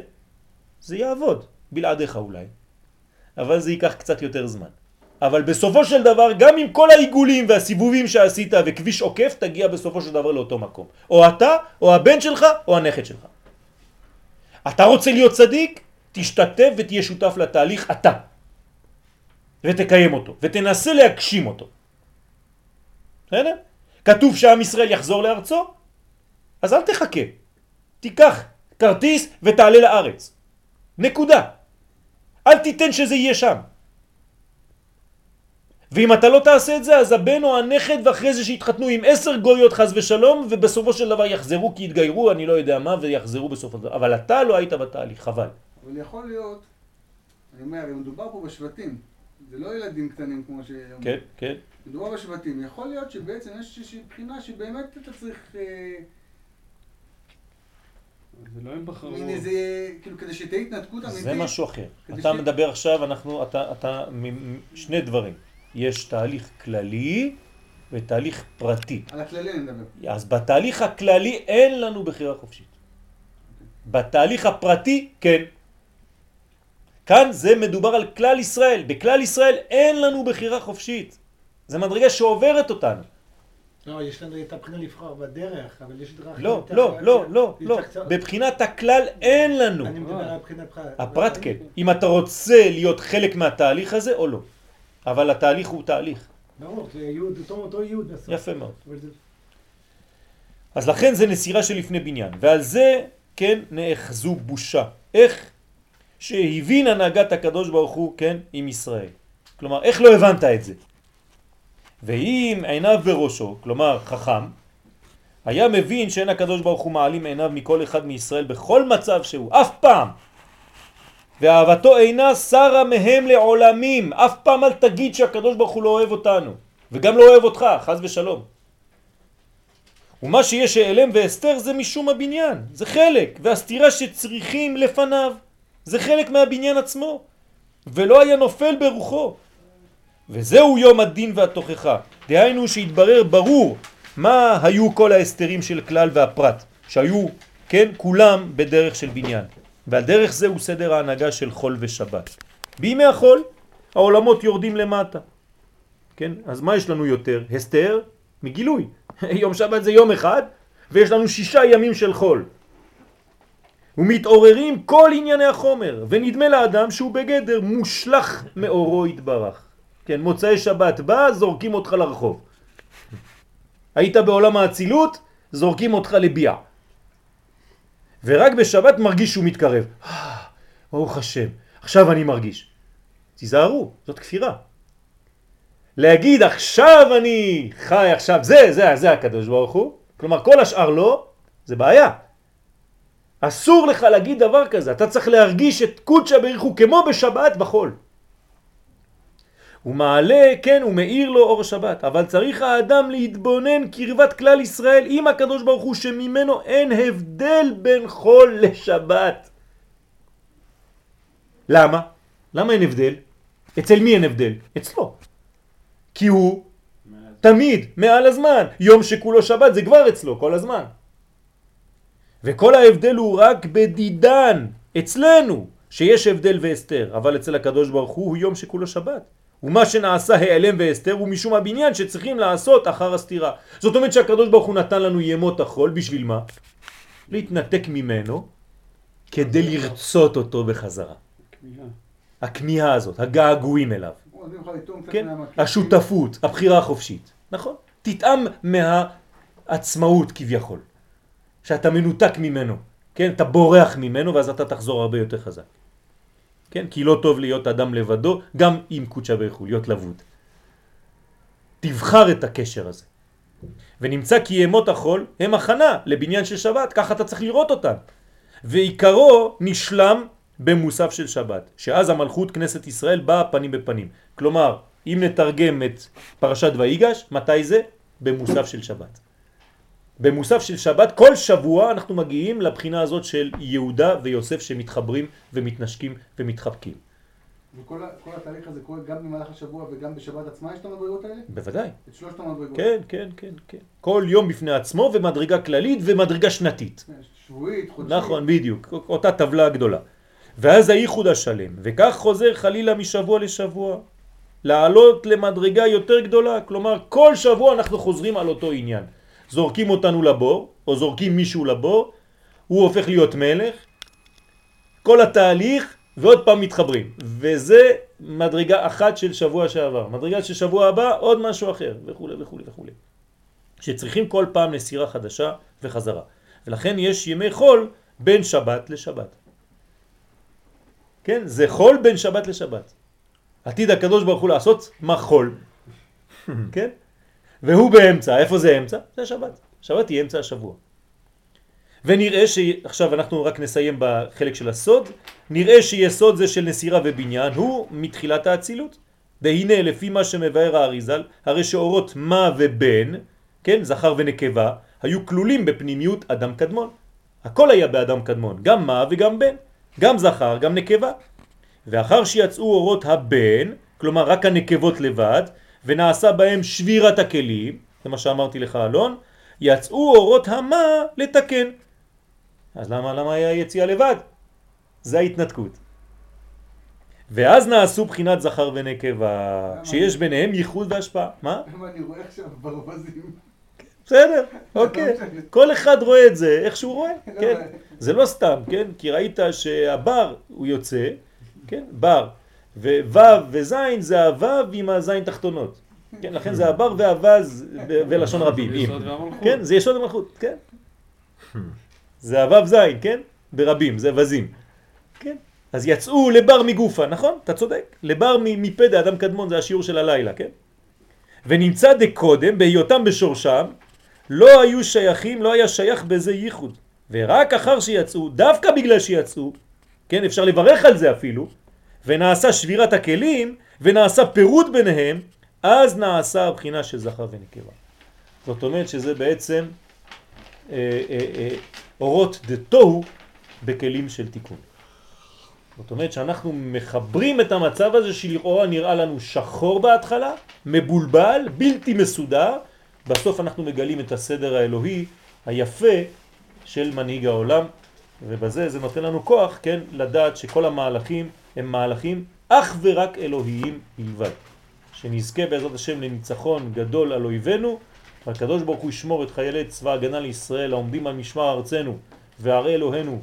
זה יעבוד, בלעדיך אולי. אבל זה ייקח קצת יותר זמן. אבל בסופו של דבר, גם עם כל העיגולים והסיבובים שעשית וכביש עוקף, תגיע בסופו של דבר לאותו מקום. או אתה, או הבן שלך, או הנכד שלך. אתה רוצה להיות צדיק? תשתתף ותהיה שותף לתהליך אתה. ותקיים אותו, ותנסה להגשים אותו. בסדר? כתוב שעם ישראל יחזור לארצו, אז אל תחכה. תיקח כרטיס ותעלה לארץ. נקודה. אל תיתן שזה יהיה שם. ואם אתה לא תעשה את זה, אז הבן או הנכד ואחרי זה שיתחתנו עם עשר גויות חז ושלום, ובסופו של דבר יחזרו כי יתגיירו, אני לא יודע מה, ויחזרו בסופו של דבר. אבל אתה לא היית בתהליך, חבל. אבל יכול להיות, אני אומר, הרי מדובר פה בשבטים, זה לא ילדים קטנים כמו שאומרים. כן, כן. מדובר בשבטים. יכול להיות שבעצם יש איזושהי בחינה שבאמת אתה צריך... אה, זה לא הם בחרו. מין איזה... כאילו, כדי שתהיה התנתקות אמיתית. זה משהו אחר. אתה ש- מדבר עכשיו, אנחנו, אתה, אתה, שני דברים. יש תהליך כללי ותהליך פרטי. על הכללי אני מדבר. אז בתהליך הכללי אין לנו בחירה חופשית. בתהליך הפרטי, כן. כאן זה מדובר על כלל ישראל. בכלל ישראל אין לנו בחירה חופשית. זה מדרגה שעוברת אותנו. לא, יש לנו את הבחינה לבחור בדרך, אבל יש דרך... לא, לא, לא, לא, לא. בבחינת הכלל אין לנו. אני מדבר על הבחינה פרט. הפרט כן. אם אתה רוצה להיות חלק מהתהליך הזה או לא. אבל התהליך הוא תהליך. ברור, זה יוד, אותו יוד בסוף. יפה מאוד. אז לכן זה נסירה שלפני בניין. ועל זה, כן, נאחזו בושה. איך שהבין הנהגת הקדוש ברוך הוא, כן, עם ישראל. כלומר, איך לא הבנת את זה? ואם עיניו בראשו, כלומר חכם, היה מבין שאין הקדוש ברוך הוא מעלים עיניו מכל אחד מישראל בכל מצב שהוא, אף פעם. ואהבתו אינה שרה מהם לעולמים. אף פעם אל תגיד שהקדוש ברוך הוא לא אוהב אותנו. וגם לא אוהב אותך, חז ושלום. ומה שיש העלם והסתר זה משום הבניין, זה חלק, והסתירה שצריכים לפניו, זה חלק מהבניין עצמו, ולא היה נופל ברוחו. וזהו יום הדין והתוכחה, דהיינו שהתברר ברור מה היו כל ההסתרים של כלל והפרט, שהיו, כן, כולם בדרך של בניין. ועל דרך זה הוא סדר ההנהגה של חול ושבת. בימי החול העולמות יורדים למטה. כן? אז מה יש לנו יותר? הסתר מגילוי. [laughs] יום שבת זה יום אחד, ויש לנו שישה ימים של חול. ומתעוררים כל ענייני החומר, ונדמה לאדם שהוא בגדר מושלך מאורו יתברך. כן, מוצאי שבת בא, זורקים אותך לרחוב. היית בעולם האצילות, זורקים אותך לביע. ורק בשבת מרגיש שהוא מתקרב. "אה, ברוך השם, עכשיו אני מרגיש. תיזהרו, זאת כפירה. להגיד עכשיו אני חי עכשיו, זה, זה, זה הקדוש ברוך הוא, כלומר כל השאר לא, זה בעיה. אסור לך להגיד דבר כזה, אתה צריך להרגיש את קודשא בריך הוא כמו בשבת בחול. הוא מעלה, כן, הוא מאיר לו אור שבת, אבל צריך האדם להתבונן קרבת כלל ישראל עם הקדוש ברוך הוא שממנו אין הבדל בין חול לשבת. למה? למה אין הבדל? אצל מי אין הבדל? אצלו. כי הוא תמיד מעל הזמן. יום שכולו שבת זה כבר אצלו כל הזמן. וכל ההבדל הוא רק בדידן, אצלנו, שיש הבדל והסתר, אבל אצל הקדוש ברוך הוא הוא יום שכולו שבת. ומה שנעשה העלם והסתר הוא משום הבניין שצריכים לעשות אחר הסתירה. זאת אומרת שהקדוש ברוך הוא נתן לנו ימות החול, בשביל מה? להתנתק ממנו כדי לרצות אותו בחזרה. כמיהה. הכמיהה הזאת, הגעגועים אליו. כן? השותפות, הבחירה החופשית. נכון? תטעם מהעצמאות כביכול. שאתה מנותק ממנו. כן? אתה בורח ממנו ואז אתה תחזור הרבה יותר חזק. כן? כי לא טוב להיות אדם לבדו, גם עם קודשא בריך הוא, להיות לבוד. תבחר את הקשר הזה. ונמצא כי ימות החול הם הכנה לבניין של שבת, ככה אתה צריך לראות אותם. ועיקרו נשלם במוסף של שבת, שאז המלכות כנסת ישראל באה פנים בפנים. כלומר, אם נתרגם את פרשת ויגש, מתי זה? במוסף של שבת. במוסף של שבת, כל שבוע אנחנו מגיעים לבחינה הזאת של יהודה ויוסף שמתחברים ומתנשקים ומתחבקים. וכל ה- התהליך הזה קורה גם במהלך השבוע וגם בשבת עצמה יש את המדרגות האלה? בוודאי. את שלושת המדרגות. כן, כן, כן, כן. כל יום בפני עצמו ומדרגה כללית ומדרגה שנתית. כן, שבועית, חודשית. נכון, בדיוק, אותה טבלה גדולה. ואז הייחוד השלם, וכך חוזר חלילה משבוע לשבוע, לעלות למדרגה יותר גדולה, כלומר כל שבוע אנחנו חוזרים על אותו עניין. זורקים אותנו לבור, או זורקים מישהו לבור, הוא הופך להיות מלך, כל התהליך, ועוד פעם מתחברים. וזה מדרגה אחת של שבוע שעבר. מדרגה של שבוע הבא, עוד משהו אחר, וכו' וכו' וכו'. שצריכים כל פעם נסירה חדשה וחזרה. ולכן יש ימי חול בין שבת לשבת. כן? זה חול בין שבת לשבת. עתיד הקדוש ברוך הוא לעשות מחול. כן? והוא באמצע. איפה זה אמצע? זה השבת. שבת היא אמצע השבוע. ונראה ש... עכשיו אנחנו רק נסיים בחלק של הסוד. נראה שיסוד זה של נסירה ובניין הוא מתחילת האצילות. דהנה לפי מה שמבאר האריזל, הרי שאורות מה ובן, כן, זכר ונקבה, היו כלולים בפנימיות אדם קדמון. הכל היה באדם קדמון, גם מה וגם בן, גם זכר, גם נקבה. ואחר שיצאו אורות הבן, כלומר רק הנקבות לבד, ונעשה בהם שבירת הכלים, זה מה שאמרתי לך אלון, יצאו אורות המה לתקן. אז למה, למה היה יציאה לבד? זה ההתנתקות. ואז נעשו בחינת זכר ונקבה, שיש ביניהם ייחוד והשפעה. מה? אני רואה עכשיו ברווזים? בסדר, [laughs] אוקיי. כל אחד רואה את זה איך שהוא רואה, כן. זה לא סתם, כן? כי ראית שהבר הוא יוצא, כן? בר. וו' וז' זה הו' עם הזין תחתונות. כן, לכן זה הבר והווז בלשון רבים. כן, זה יסוד המלכות, כן. זה הו' ז', כן? ברבים, זה וזים. כן? אז יצאו לבר מגופה, נכון? אתה צודק. לבר מפה דאדם קדמון, זה השיעור של הלילה, כן? ונמצא דקודם, בהיותם בשורשם, לא היו שייכים, לא היה שייך בזה ייחוד. ורק אחר שיצאו, דווקא בגלל שיצאו, כן, אפשר לברך על זה אפילו, ונעשה שבירת הכלים, ונעשה פירוד ביניהם, אז נעשה הבחינה של זכר ונקבה. זאת אומרת שזה בעצם אה, אה, אה, אורות דתוהו בכלים של תיקון. זאת אומרת שאנחנו מחברים את המצב הזה שלכאורה נראה לנו שחור בהתחלה, מבולבל, בלתי מסודר, בסוף אנחנו מגלים את הסדר האלוהי היפה של מנהיג העולם, ובזה זה נותן לנו כוח, כן, לדעת שכל המהלכים הם מהלכים אך ורק אלוהיים בלבד. שנזכה בעזרת השם לניצחון גדול על אויבינו, והקדוש ברוך הוא ישמור את חיילי צבא הגנה לישראל העומדים על משמר ארצנו וערי אלוהינו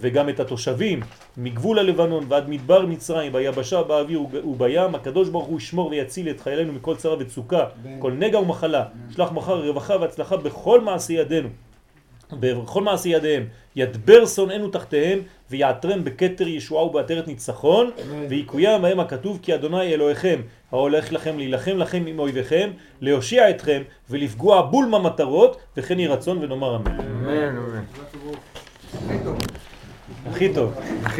וגם את התושבים מגבול הלבנון ועד מדבר מצרים ביבשה באוויר ובים הקדוש ברוך הוא ישמור ויציל את חיילינו מכל צרה וצוקה כל נגע ומחלה. שלח מחר רווחה והצלחה בכל מעשי ידינו. בכל מעשי ידיהם. ידבר שונאינו תחתיהם ויעטרם בכתר ישועה ובעטרת ניצחון ויקוים בהם הכתוב כי אדוני אלוהיכם ההולך לכם להילחם לכם עם אויביכם להושיע אתכם ולפגוע בול מהמטרות וכן יהי רצון ונאמר אמן. אמן, אמן. הכי טוב